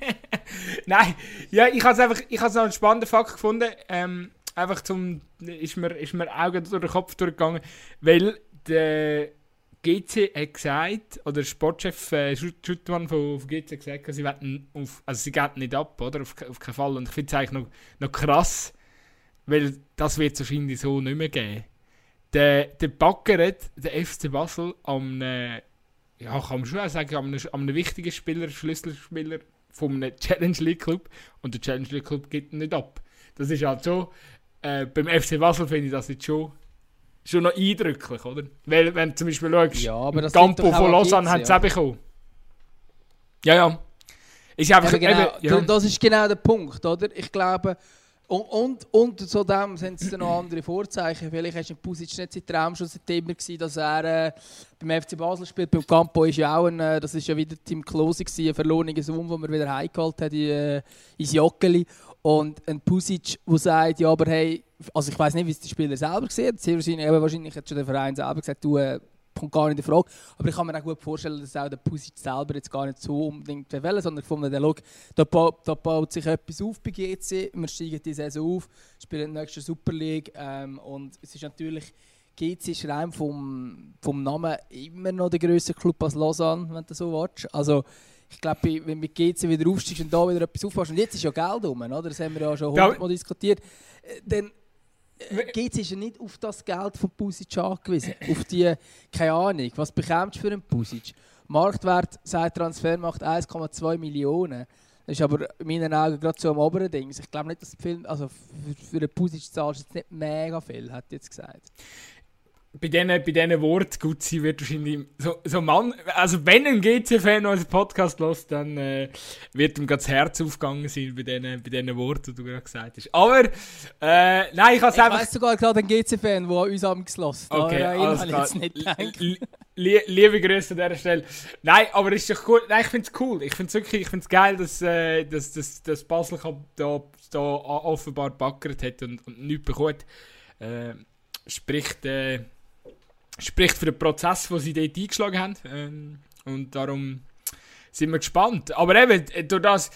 Nein, ja, ich habe es einfach, ich noch einen spannenden Fakt gefunden. Ähm, einfach zum, ist mir, ist mir Augen durch den Kopf durchgegangen, weil der GC hat gesagt, oder der Sportchef äh, Schut- Schuttmann von, von GC hat gesagt, sie wetten auf, also sie gehen nicht ab, oder? Auf, auf keinen Fall. Und ich finde es eigentlich noch, noch krass, weil das wird es wahrscheinlich so nicht mehr geben. Der, der Backeret, der FC Basel, am, äh, ja, kann man schon sagen, am, am wichtigen Spieler, Schlüsselspieler von einem Challenge League Club. Und der Challenge League Club geht nicht ab. Das ist halt schon, äh, beim FC Basel finde ich das jetzt schon, schon noch eindrücklich, oder? Weil, wenn du zum Beispiel schaust, Ja, aber das Campo von an Lausanne hat es auch bekommen. Ja, ja. Ist einfach, Eben genau, eben, ja. Das ist genau der Punkt, oder? Ich glaube, und, und, und zu dem sind es noch andere Vorzeichen. Vielleicht ist Pusic nicht sein Traum schon seitdem immer gewesen, dass er äh, beim FC Basel spielt. Beim Campo ist ja auch ein, äh, das ist ja wieder Team Klose gewesen, ein verlorener Sohn, den man wieder heimgeholt hat in, äh, ins Joggeli. Und ein Pusic, der sagt, ja, aber hey, also ich weiß nicht, wie es die Spieler selber sehen. Sehr wahrscheinlich, eben wahrscheinlich hat schon der Verein selber gesagt, du, äh, kommt gar nicht in Frage. Aber ich kann mir auch gut vorstellen, dass auch der Pusic selber jetzt gar nicht so unbedingt will, sondern gefunden, der Look, da, da baut sich etwas auf bei GC, wir steigen die Saison auf, spielen die nächste Super League ähm, und es ist natürlich, GC ist rein vom, vom Namen immer noch der grösste Club als Lausanne, wenn du so willst. Also, ich glaube, wenn mit GC wieder aufsteigst und da wieder etwas aufbaust, und jetzt ist ja Geld rum, oder? das haben wir ja schon hundertmal diskutiert, äh, dann GC ist ja nicht auf das Geld von Pusic angewiesen. auf die, keine Ahnung, was bekommst du für einen Pusic? Marktwert seit Transfermacht 1,2 Millionen. Das ist aber in meinen Augen gerade so am oberen Ding. Ich glaube nicht, dass Film, also für, für einen Pusic zahlst du jetzt nicht mega viel, hat jetzt gesagt bei diesen, bei diesen Worten gut sein wird wahrscheinlich so, so Mann, also wenn ein GC-Fan unseren Podcast lässt, dann äh, wird ihm das Herz aufgegangen sein bei diesen, bei diesen Worten, die du gerade gesagt hast. Aber, äh, nein, ich habe es einfach... Ich weiss sogar gerade einen GC-Fan, der uns am geschlossen Okay, alles klar. liebe Grüße an dieser Stelle. Nein, aber ist doch cool. Nein, ich finde es cool. Ich finde es wirklich, ich finde geil, dass, äh, dass, dass, dass Basel da, da offenbar backert hat und, und nichts bekommt. Äh, spricht... Äh, spricht für den Prozess, den sie dort eingeschlagen haben. Ähm, und darum sind wir gespannt. Aber eben, äh, durch das,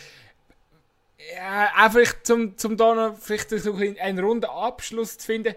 ja, einfach zum, zum da noch vielleicht so einen runden Abschluss zu finden,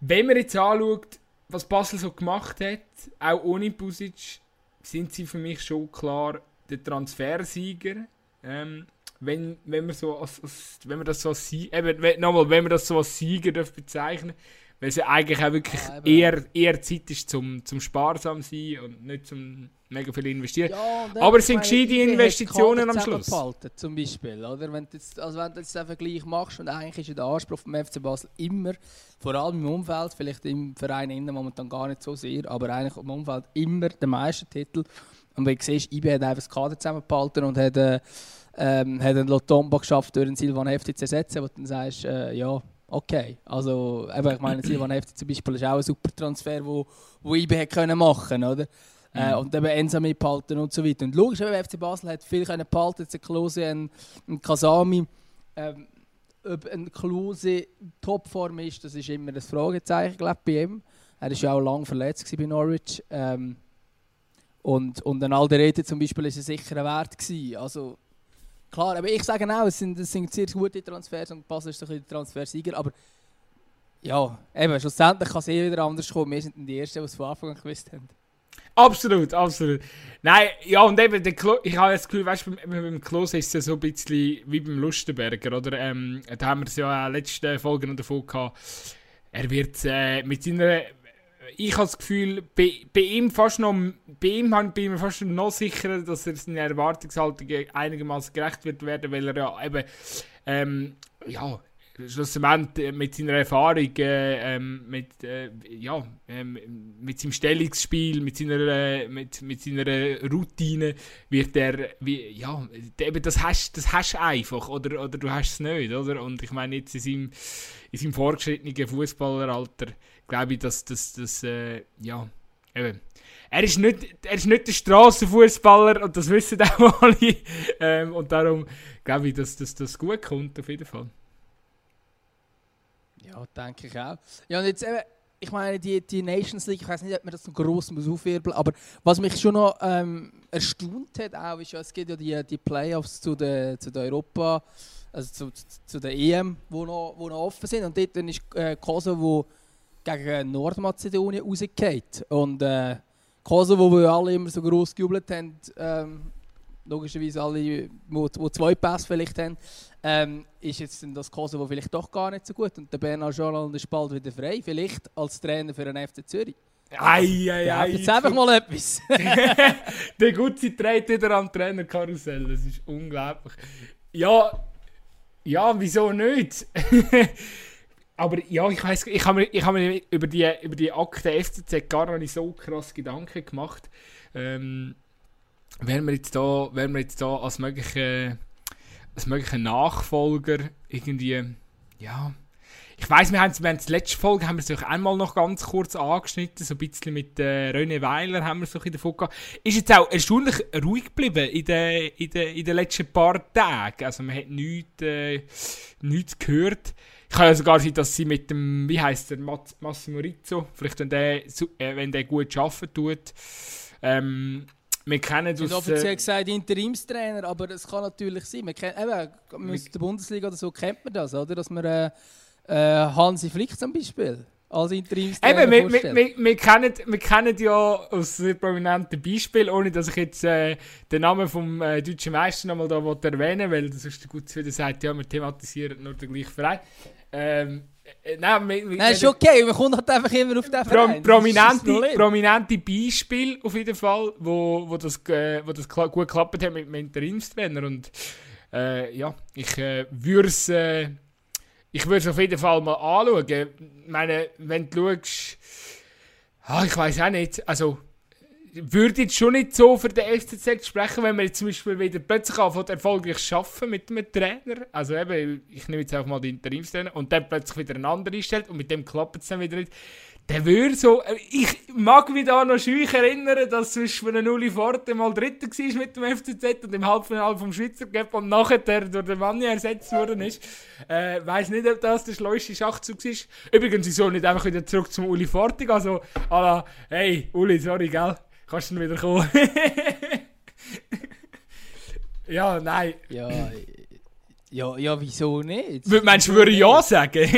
wenn man jetzt anschaut, was Basel so gemacht hat, auch ohne Pusic, sind sie für mich schon klar der Transfersieger. Ähm, wenn, wenn, man so als, als, wenn man das so als, eben, nochmal, wenn man das so als Sieger bezeichnen darf, weil es ja eigentlich auch wirklich ja, eher, eher Zeit ist zum, zum sparsam sein und nicht zum mega viel investieren. Ja, Aber es sind gescheite Investitionen am Schluss. Behalten, zum Beispiel, oder? Wenn du jetzt, also wenn du jetzt den Vergleich machst und eigentlich ist der Anspruch vom FC Basel immer, vor allem im Umfeld, vielleicht im Verein innen momentan gar nicht so sehr, aber eigentlich im Umfeld immer der Meistertitel. Und wenn du siehst, IB hat einfach das Kader zusammengehalten und hat, äh, ähm, hat einen Lotomba geschafft, durch einen Silvan Hefti zu ersetzen, wo du dann sagst, äh, ja, okay. Also, eben, ich meine, Silvan Hefti zum Beispiel ist auch ein super Transfer, wo, wo IB können machen oder? Äh, mhm. Äh, und eben Ensa mitbehalten und so weiter. Und logisch, eben, FC Basel hat viel können behalten, jetzt ein Klose, ein, ein Kasami. Ähm, ob ein Klose Topform ist, das ist immer ein Fragezeichen, glaube bei ihm. Er war ja auch lange verletzt bei Norwich. Ähm, und, und ein Alderete zum Beispiel ist ein sicherer Wert gewesen. Also, Klar, aber ich sage auch, es sind, es sind sehr gute Transfers und Basel ist ein bisschen der Transfersieger, aber ja, eben, schlussendlich kann es eh wieder anders kommen. Wir sind die Ersten, die es von Anfang an gewusst haben. Absolut, absolut. Nein, ja, und eben, der Klo ich habe das Gefühl, weißt du, beim, beim Klose ist es ja so ein bisschen wie beim Lustenberger, oder? Ähm, da haben wir es ja in letzten Folgen davon gehabt. Er wird äh, mit seiner ich habe das Gefühl, bei, bei ihm fast noch, bei ihm bin ich fast noch sicherer, dass er seinen Erwartungshaltungen einigermaßen gerecht wird werden, weil er ja eben, ähm, ja, schlussendlich mit seiner Erfahrung, äh, ähm, mit, äh, ja, ähm, mit seinem Stellungsspiel, mit seiner, äh, mit, mit seiner Routine wird er, wie, ja, eben das hast, das hast du einfach, oder, oder du hast es nicht, oder? Und ich meine jetzt in seinem, in seinem fortgeschrittenen Fußballeralter, glaube ich, dass das, das äh, ja, eben. Er ist nicht, er ist nicht der Strassenfußballer und das wissen auch alle. Ähm, und darum glaube ich, dass das, gut kommt, auf jeden Fall. Ja, denke ich auch. Ja, und jetzt eben, ich meine, die, die Nations League, ich weiß nicht, ob man das so gross muss aufwirbeln aber was mich schon noch ähm, erstaunt hat, auch, ist ja, es gibt ja die, die Playoffs zu der, zu der Europa, also zu, zu der EM, wo noch, wo noch offen sind. Und dort ist äh, Kosovo gegen Nordmazedonien rausgefallen. Und äh, Kosovo, wo wir alle immer so gross gejubelt haben, ähm, logischerweise alle, die, die zwei Pässe vielleicht haben, ähm, ist jetzt das Kosovo vielleicht doch gar nicht so gut. Und der Bernard Joland ist bald wieder frei, vielleicht als Trainer für den FC Zürich. Ei, ei, ei. Jetzt einfach mal etwas. der Gutzi dreht wieder am Trainerkarussell. Das ist unglaublich. Ja, ja, wieso nicht? aber ja, ich weiß, ich habe mir, ich hab mir über die, über die Akte FCZ gar nicht so krass Gedanken gemacht. Ähm, wenn wir jetzt da, wenn wir jetzt da als mögliche, als mögliche Nachfolger irgendwie, ja, ich weiss, wir haben wir haben die letzte Folge haben wir es einmal noch ganz kurz angeschnitten, so ein bisschen mit äh, René Weiler haben wir es so ein davon gehabt. Ist jetzt auch erstaunlich ruhig geblieben in den, in den, in den letzten paar Tagen. Also man hat nichts, äh, nichts gehört. Ich kann ja sogar sein, dass sie mit dem, wie heißt der, Massimo Rizzo, vielleicht wenn der, äh, wenn der gut arbeiten tut, ähm, wir kennen aus... offiziell äh, gesagt Interimstrainer, aber es kann natürlich sein. Wir kennen, eben, aus der Bundesliga oder so kennt man das, oder? Dass man äh, äh, Hansi Flick zum Beispiel als Interimstrainer Eben, wir, wir, wir, wir, kennen, wir kennen ja aus sehr prominenten Beispielen, ohne dass ich jetzt äh, den Namen vom äh, deutschen Meister nochmal da erwähnen will, weil sonst der Gute wieder sagt, ja, wir thematisieren nur den gleichen Verein. Ähm, äh, nein, wir, nein, ist okay, man kommt halt einfach immer auf den Verein. Pro, prominente, prominente Beispiel auf jeden Fall, wo, wo das, äh, wo das gut geklappt hat mit dem Interimstrainer und äh, ja, ich äh, würde es äh, ich würde auf jeden Fall mal anschauen. Ich meine, wenn du schaust, ah, ich weiß auch nicht, also würde jetzt schon nicht so für den FCZ sprechen, wenn wir jetzt zum Beispiel wieder plötzlich anfangen, erfolgreich arbeiten mit einem Trainer. Also eben, ich nehme jetzt einfach mal den Interimstrainer und dann plötzlich wieder einen anderen einstellt und mit dem klappt es dann wieder nicht. Der würde so, äh, ich mag mich da noch schüch erinnern, dass zwischen einem Uli Forte mal Dritter war mit dem FCZ und im Halbfinale vom Schweizer Cup und nachher durch den Mann ersetzt worden ist. Äh, weiß nicht, ob das der schleuste Schachzug ist. Übrigens, ich soll nicht einfach wieder zurück zum Uli Forte gehen, also, la, hey, Uli, sorry, gell? Kannst du wieder kommen? ja, nein. Ja, ja, ja, wieso nicht? Meinst du, würde ich ja sagen?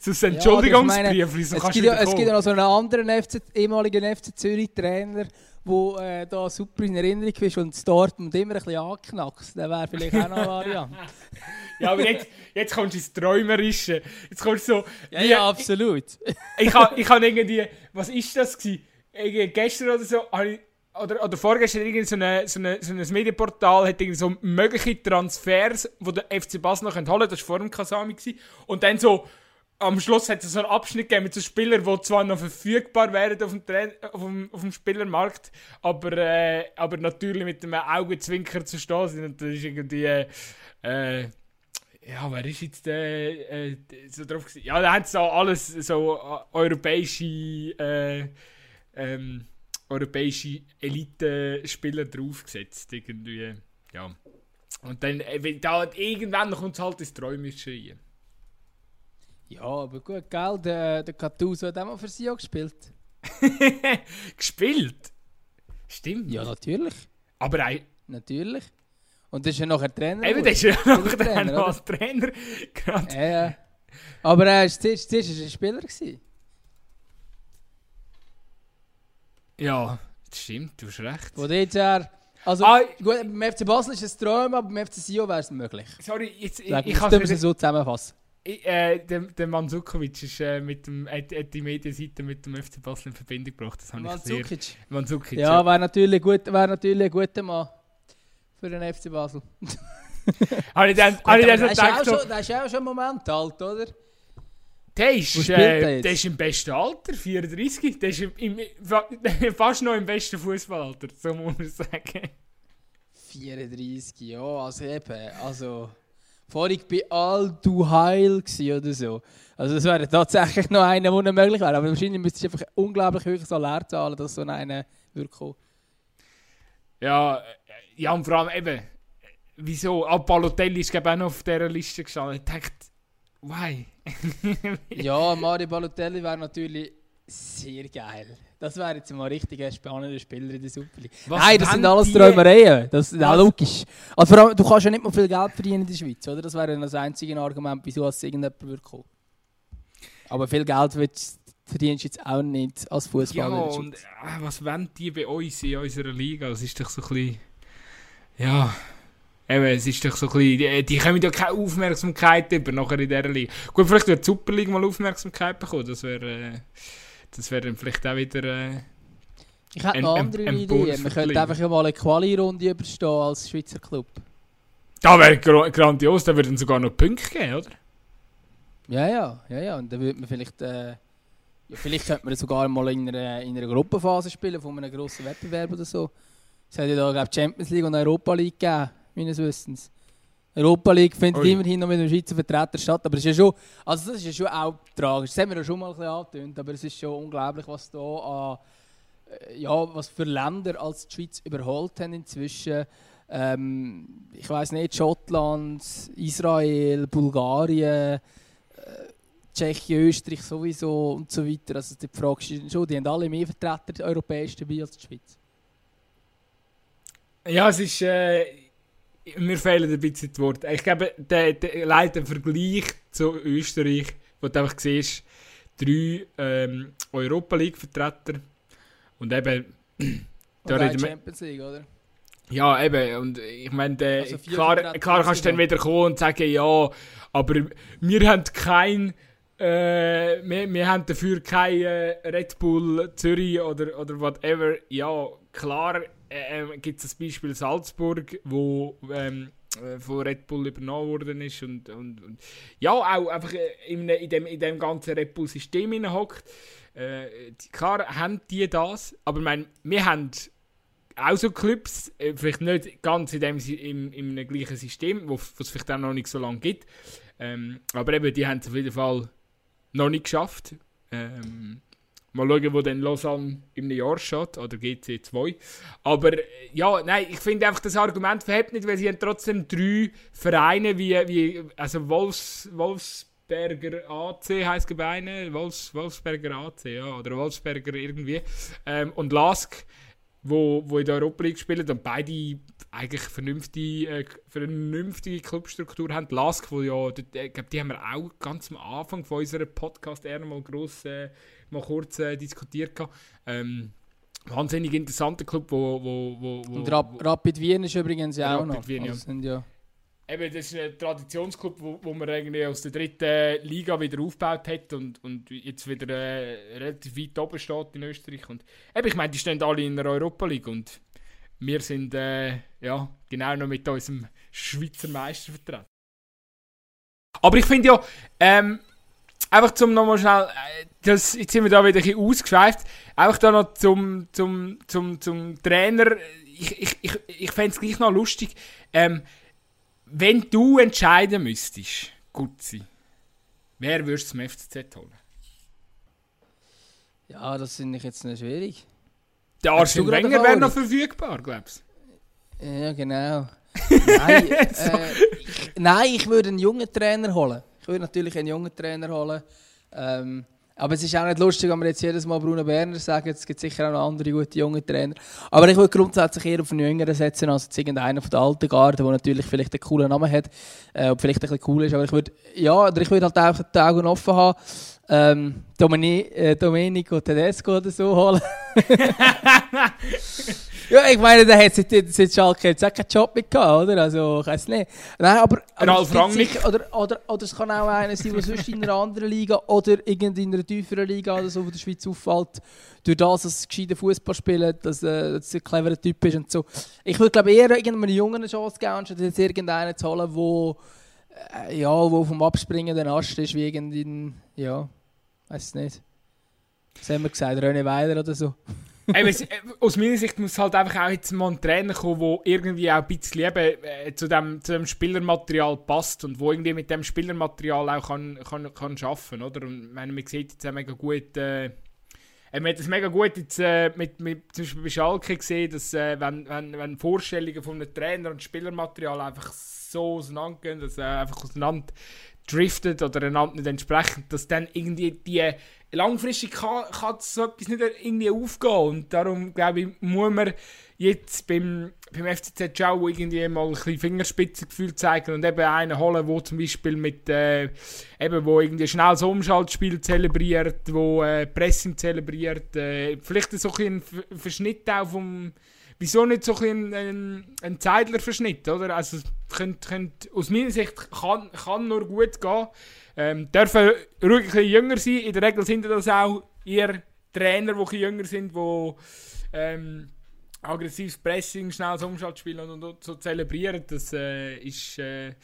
so ein Entschuldigungsbrief, ja, es, gibt ja, es gibt ja noch so einen anderen FC, ehemaligen FC Zürich-Trainer, der äh, da super in Erinnerung ist und Dortmund immer ein bisschen angeknackst. Der wäre vielleicht auch noch eine Variante. ja, aber jetzt, jetzt kommst du ins Träumerische. Jetzt kommst du so... Ja, ja, absolut. ich, ich habe ich hab irgendwie... Was ist das gewesen? gestern oder so, oder, oder vorgestern irgendwie so, eine, so, eine, so ein Medienportal hat irgendwie so mögliche Transfers, die der FC Basel noch holen können. Das war vor dem Kasami. Und dann so, am Schluss hat es so einen Abschnitt gegeben mit so Spielern, die zwar noch verfügbar wären auf dem, auf dem, auf dem Spielermarkt, aber, äh, aber natürlich mit einem Augenzwinker zu stehen sind. Und das ist irgendwie. Äh, ja, wer ist jetzt äh, äh, so drauf gewesen? Ja, da haben sie so alles so äh, europäische. Äh, ähm, europäische Elite-Spieler draufgesetzt. Irgendwie, ja. Und dann, äh, da, irgendwann kommt es halt ins Träumische rein. Ja, aber gut, gell, der, der Gattuso hat auch mal für sie auch gespielt. gespielt? Stimmt. Ja, natürlich. Aber ein... Natürlich. Und das ist ja nachher Trainer. Eben, das ist ja nachher Trainer, als Trainer. Ja, ja. Aber er war ein Spieler. Gewesen. Ja, das stimmt, du hast recht. Wo jetzt er. Also, ah, gut, beim FC Basel ist es ein Traum, aber beim FC Sion wäre es möglich. Sorry, jetzt, ich, ich kann es so zusammenfassen. Ich, äh, der, der Manzukovic ist äh, mit dem, hat, hat die Medienseite mit dem FC Basel in Verbindung gebracht. Das Manzukic? Sehr, Manzukic. Ja, ja. wäre natürlich, gut, wär natürlich ein guter Mann für den FC Basel. habe ich dann, hab ich dann so gedacht... Das ist ja auch schon ein Moment alt, oder? Der ist, äh, der ist im besten Alter, 34. Der ist im, im, fast noch im besten Fußballalter, so muss man sagen. 34, ja, also eben, also vorhin bei Al du Heil oder so. Also das wäre tatsächlich noch einer, der möglich wäre, aber wahrscheinlich müsstest du einfach unglaublich hohe Salär zahlen, dass so einer würde kommen. Ja, äh, ja und vor allem eben, wieso? Al Balotelli ist ich auch noch auf dieser Liste gestanden. Ich dachte, why? ja, Mario Balotelli wäre natürlich sehr geil. Das wäre jetzt mal richtig ein spannender Spieler in der Super League. Nein, das sind alles Träumereien. Das ist auch logisch. Also vor allem, du kannst ja nicht mal viel Geld verdienen in der Schweiz, oder? Das wäre das einzige Argument, wieso es irgendjemand würde kommen. Aber viel Geld verdienst du jetzt auch nicht als Fußballer. Ja, und äh, was wollen die bei uns in unserer Liga? Das ist doch so ein bisschen. Ja. Eben, es ist doch so ein bisschen, die, die kommen ja keine Aufmerksamkeit über nachher in dieser Liga. Gut, vielleicht wird die Super League mal Aufmerksamkeit bekommen, das wäre äh, das wär dann vielleicht auch wieder äh, Ich hätte noch andere ein, Ideen, wir könnten einfach mal eine Quali-Runde überstehen als Schweizer Club. Da wäre grandios, da würden sogar noch Punkte geben, oder? Ja, ja, ja, ja, und dann würde man vielleicht... Äh, ja, vielleicht könnte man sogar mal in einer, in einer Gruppenphase spielen, von einem grossen Wettbewerb oder so. Es hat ja da, glaube Champions League und Europa League gegeben meines Wissens. Europa League findet Ui. immerhin noch mit einem Schweizer Vertreter statt, aber es ist ja schon, also das ist ja schon auch tragisch. Das haben wir ja schon mal ein bisschen angetönt, aber es ist schon unglaublich, was da an, äh, ja, was für Länder als die Schweiz überholt haben inzwischen. Ähm, ich weiß nicht, Schottland, Israel, Bulgarien, äh, Tschechien, Österreich sowieso und so weiter. Also die Frage ist schon, die haben alle mehr Vertreter europäisch dabei als die Schweiz. Ja, es ist. Äh, mir fehlen ein bisschen die Worte. Ich glaube, der, der leider Vergleich zu Österreich, wo du einfach siehst, drei ähm, Europa League-Vertreter und eben. da und reden Champions League, oder? Ja, eben. Und ich meine, also klar, klar kannst du dann wieder kommen und sagen, ja, aber wir haben kein. Äh, wir, wir haben dafür kein äh, Red Bull Zürich oder, oder whatever. Ja, klar äh, ähm, gibt es das Beispiel Salzburg, wo ähm, äh, von Red Bull übernommen worden ist und, und, und ja, auch einfach in, in, dem, in dem ganzen Red Bull-System hockt. Äh, klar haben die das, aber ich meine, wir haben auch so Clubs, äh, vielleicht nicht ganz in dem im, im gleichen System, wo es vielleicht auch noch nicht so lange gibt, ähm, aber eben, die haben es auf jeden Fall noch nicht geschafft. Ähm, Mal schauen, wo dann Lausanne im Jahr steht, oder GC2. Aber ja, nein, ich finde einfach, das Argument verhebt nicht, weil sie haben trotzdem drei Vereine wie, wie also Wolfs, Wolfsberger AC heisst Gebeine, Wolfs, Wolfsberger AC, ja, oder Wolfsberger irgendwie. Ähm, und Lask, wo, wo in der Europa League spielen und beide eigentlich vernünftige, äh, vernünftige Clubstruktur haben. Lask, wo ja, die, äh, die haben wir auch ganz am Anfang von unserem Podcast eher mal gross äh, mal kurz äh, diskutiert. Ähm, wahnsinnig interessanter Club, wo... wo, wo, wo Und Rap Rapid Wien ist übrigens ja auch noch. Wien, also ja. Eben, das ist ein Traditionsclub, wo, wo man irgendwie aus der dritten Liga wieder aufgebaut hat und, und jetzt wieder äh, relativ weit oben steht in Österreich. Und eben, ich meine, die stehen alle in der Europa League und wir sind äh, ja, genau noch mit unserem Schweizer Meister vertreten. Aber ich finde ja, ähm, einfach zum nochmal schnell, äh, das, jetzt sind wir da wieder ein bisschen ausgeschweift, einfach da noch zum, zum, zum, zum Trainer, ich, ich, ich, ich fände es gleich noch lustig, ähm, wenn du entscheiden müsstest, Gutzi, wer würdest du zum FCZ holen? Ja, das finde ich jetzt nicht schwierig. Der Arsene Wenger wäre noch verfügbar, glaubst du? Ja, genau. nein, äh, ich, nein, ich würde einen jungen Trainer holen. Ich würde natürlich einen jungen Trainer holen. Ähm, aber es ist auch nicht lustig, wenn wir jetzt jedes Mal Bruno Berner sagen. Es gibt sicher auch noch andere gute junge Trainer. Aber ich würde grundsätzlich eher auf einen Jüngeren setzen als irgendeinen von der alten Garde, der natürlich vielleicht einen coolen Namen hat äh, vielleicht ein bisschen cool ist. Aber ich würde, ja, ich würde halt auch die Augen offen haben. Ähm, Domini äh, Domenico Tedesco oder so holen. Ja, ich meine, der hat seit, seit Schalke jetzt auch keinen Job mehr gehabt, oder? Also, ich weiß nicht. Nein, aber... aber Ralf Rangnick. Oder, oder, oder es kann auch einer sein, der sonst in einer anderen Liga oder in einer tieferen Liga oder so, wo der Schweiz auffällt, durch das, dass er gescheiter Fußball spielt, dass, äh, dass er ein cleverer Typ ist und so. Ich würde, glaube eher irgendeinem Jungen eine Chance geben, anstatt jetzt irgendeinen zu holen, wo, äh, ja, wo vom Abspringen der Ast ist, wie irgendein, ja, weiß es nicht. Was haben wir gesagt? René Weiler oder so? Eben, aus meiner Sicht muss halt einfach auch jetzt mal ein Trainer kommen, der irgendwie auch ein bisschen eben, äh, zu, dem, zu dem Spielermaterial passt und wo irgendwie mit dem Spielermaterial auch kann, kann, kann arbeiten oder? Und man sieht jetzt auch mega gut, äh, man hat es mega gut jetzt, äh, mit, mit, zum Beispiel bei Schalke gesehen, dass äh, wenn, wenn, wenn Vorstellungen von einem Trainer und Spielermaterial einfach so auseinandergehen, dass äh, einfach auseinander driftet oder einander nicht entsprechend, dass dann irgendwie die langfristig kann, kann so etwas nicht irgendwie aufgehen. Und darum glaube ich, muss man jetzt beim, beim FCZ Schau irgendwie mal ein bisschen Fingerspitzengefühl zeigen und eben einen holen, der zum Beispiel mit äh, eben, wo irgendwie schnell so Umschaltspiel zelebriert, wo äh, Pressing zelebriert, äh, vielleicht so ein, ein Verschnitt auch vom wieso nicht so ein, ein, ein Zeidler-Verschnitt, oder? Also, könnt, könnt, aus meiner Sicht kann, kann nur gut gehen. Ähm, dürfen ruhig ein jünger sein. In der Regel sind das auch eher Trainer, die jünger sind, die ähm, aggressives Pressing, schnelles Umschaltspiel und, und, so zelebrieren. Das äh, ist, äh,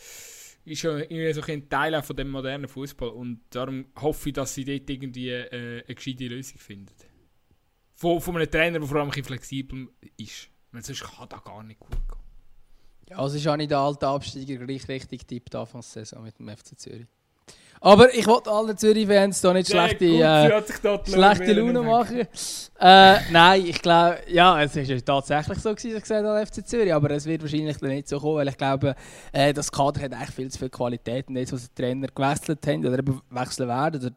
ist schon irgendwie so ein Teil von dem modernen Fußball. Und darum hoffe ich, dass sie dort irgendwie äh, eine gescheite Lösung finden. Von, von einem Trainer, der vor allem ein flexibel ist. Weil sonst kann das gar nicht gut gehen. Ja, also ist auch nicht der alte Absteiger gleich richtig tippt Anfangssaison mit dem FC Zürich. Aber ich wollte allen Zürich-Fans da nicht schlechte, äh, schlechte Laune machen. Äh, nein, ich glaube, ja, es ist ja tatsächlich so gewesen, ich gesagt habe, FC Zürich, aber es wird wahrscheinlich dann nicht so kommen, weil ich glaube, äh, das Kader hat eigentlich viel zu viel Qualität und jetzt, was die Trainer gewechselt haben oder eben wechseln werden, oder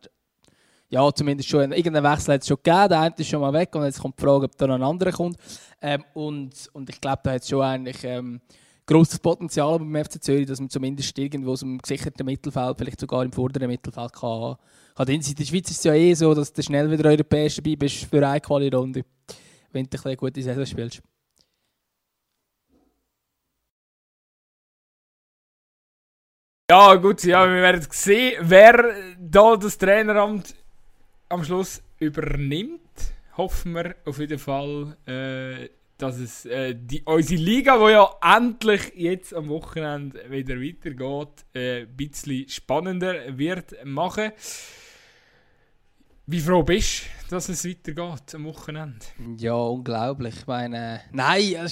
ja, zumindest schon, irgendeinen Wechsel hat es schon gegeben, der eine ist schon mal weg und jetzt kommt die Frage, ob da noch ein anderer kommt. Ähm, und, und ich glaube, da hat es schon eigentlich ähm, grosses Potenzial beim FC Zürich, dass man zumindest irgendwo so im gesicherten Mittelfeld, vielleicht sogar im vorderen Mittelfeld kann. kann. In der Schweiz ist es ja eh so, dass du schnell wieder europäisch dabei bist für eine Quali-Runde, wenn du eine gute Saison spielst. Ja, gut, ja, wir werden sehen, wer da das Traineramt am Schluss übernimmt. Hoffen wir auf jeden Fall, äh, dass es äh, die, unsere Liga, die ja endlich jetzt am Wochenende wieder weitergeht, äh, ein bisschen spannender wird machen. Wie froh bist du, dass es weitergeht am Wochenende? Ja, unglaublich. Ich meine, nein,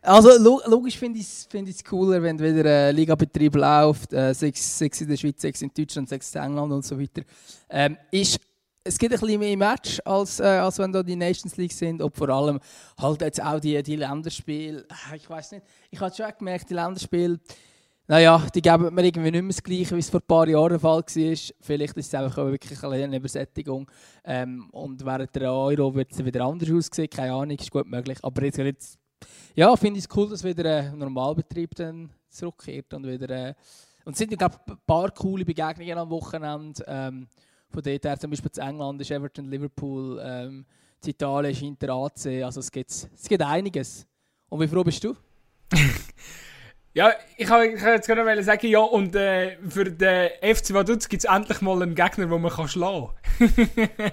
also lo- logisch finde ich es find cooler, wenn wieder ein Ligabetrieb läuft, äh, sechs, sechs in der Schweiz, sechs in Deutschland, sechs in England und so weiter. Ähm, ist, es gibt ein bisschen mehr Match, als, äh, als wenn da die Nations League sind und vor allem halt jetzt auch die, die Länderspiele. Ah, Ich weiß nicht, ich habe schon gemerkt, die Länderspiele, naja, die geben mir irgendwie nicht mehr das Gleiche, wie es vor ein paar Jahren der Fall war. Vielleicht ist es einfach wirklich eine Übersättigung. Ähm, und während der Euro wird es wieder anders aussehen, keine Ahnung, ist gut möglich. Aber jetzt, jetzt ja, finde ich es cool, dass wieder ein Normalbetrieb dann zurückkehrt und wieder. Äh, und es sind, glaube ein paar coole Begegnungen am Wochenende. Ähm, von dort her, zum Beispiel zu England ist Everton, Liverpool, ähm, zu Italien ist Inter AC. Also es gibt, es gibt einiges. Und wie froh bist du? Ja, ich kann jetzt gerade noch sagen, ja, und äh, für den FC Vaduz gibt es endlich mal einen Gegner, den man kann schlagen kann.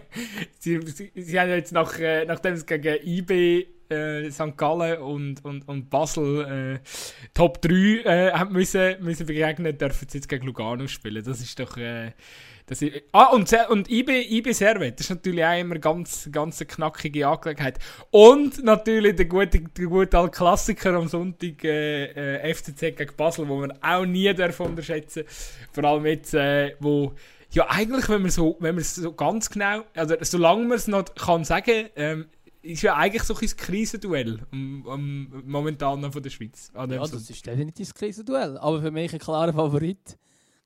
sie, sie, sie haben jetzt, nach, äh, nachdem es gegen IB, äh, St. Gallen und, und, und Basel äh, Top 3 äh, haben müssen, müssen begegnen, dürfen sie jetzt gegen Lugano spielen. Das ist doch... Äh, das ist, ah, und, und IB, IB Servet, das ist natürlich auch immer ganz, ganz eine knackige Angelegenheit. Und natürlich der gute, der gute alte Klassiker am Sonntag, äh, äh, FCZ gegen Basel, wo man auch nie darf unterschätzen Vor allem jetzt, äh, wo, ja eigentlich, wenn man so, wenn man so ganz genau, also solange man es noch kann sagen, ähm, ist ja eigentlich so ein Krisenduell um, um, momentan noch von der Schweiz. Dem Ja, Sonntag. das ist definitiv das Krisenduell. Aber für mich ein klarer Favorit.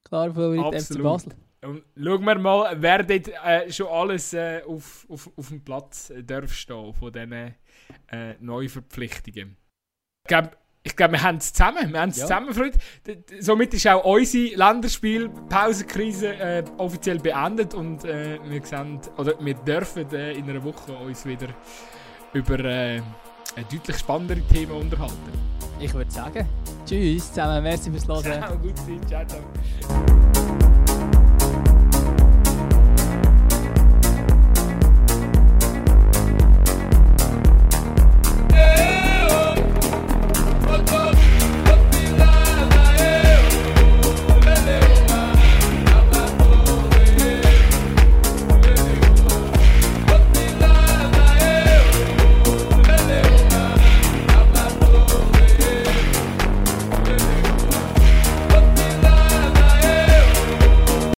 Klarer Favorit FC Absolut. Basel. Und schauen wir mal, wer dort äh, schon alles äh, auf, auf, auf dem Platz äh, darf stehen von diesen äh, Neuverpflichtungen. Ich glaube, ich glaub, wir haben es zusammen. Wir haben es Ja. zusammen, Freunde. Somit ist auch unsere Länderspielpausenkrise äh, offiziell beendet und äh, wir, sehen, oder wir dürfen äh, in einer Woche uns wieder über äh, ein deutlich spannendere Themen unterhalten. Ich würde sagen, tschüss zusammen, merci fürs Hören. Ciao, gut sein, ciao, ciao.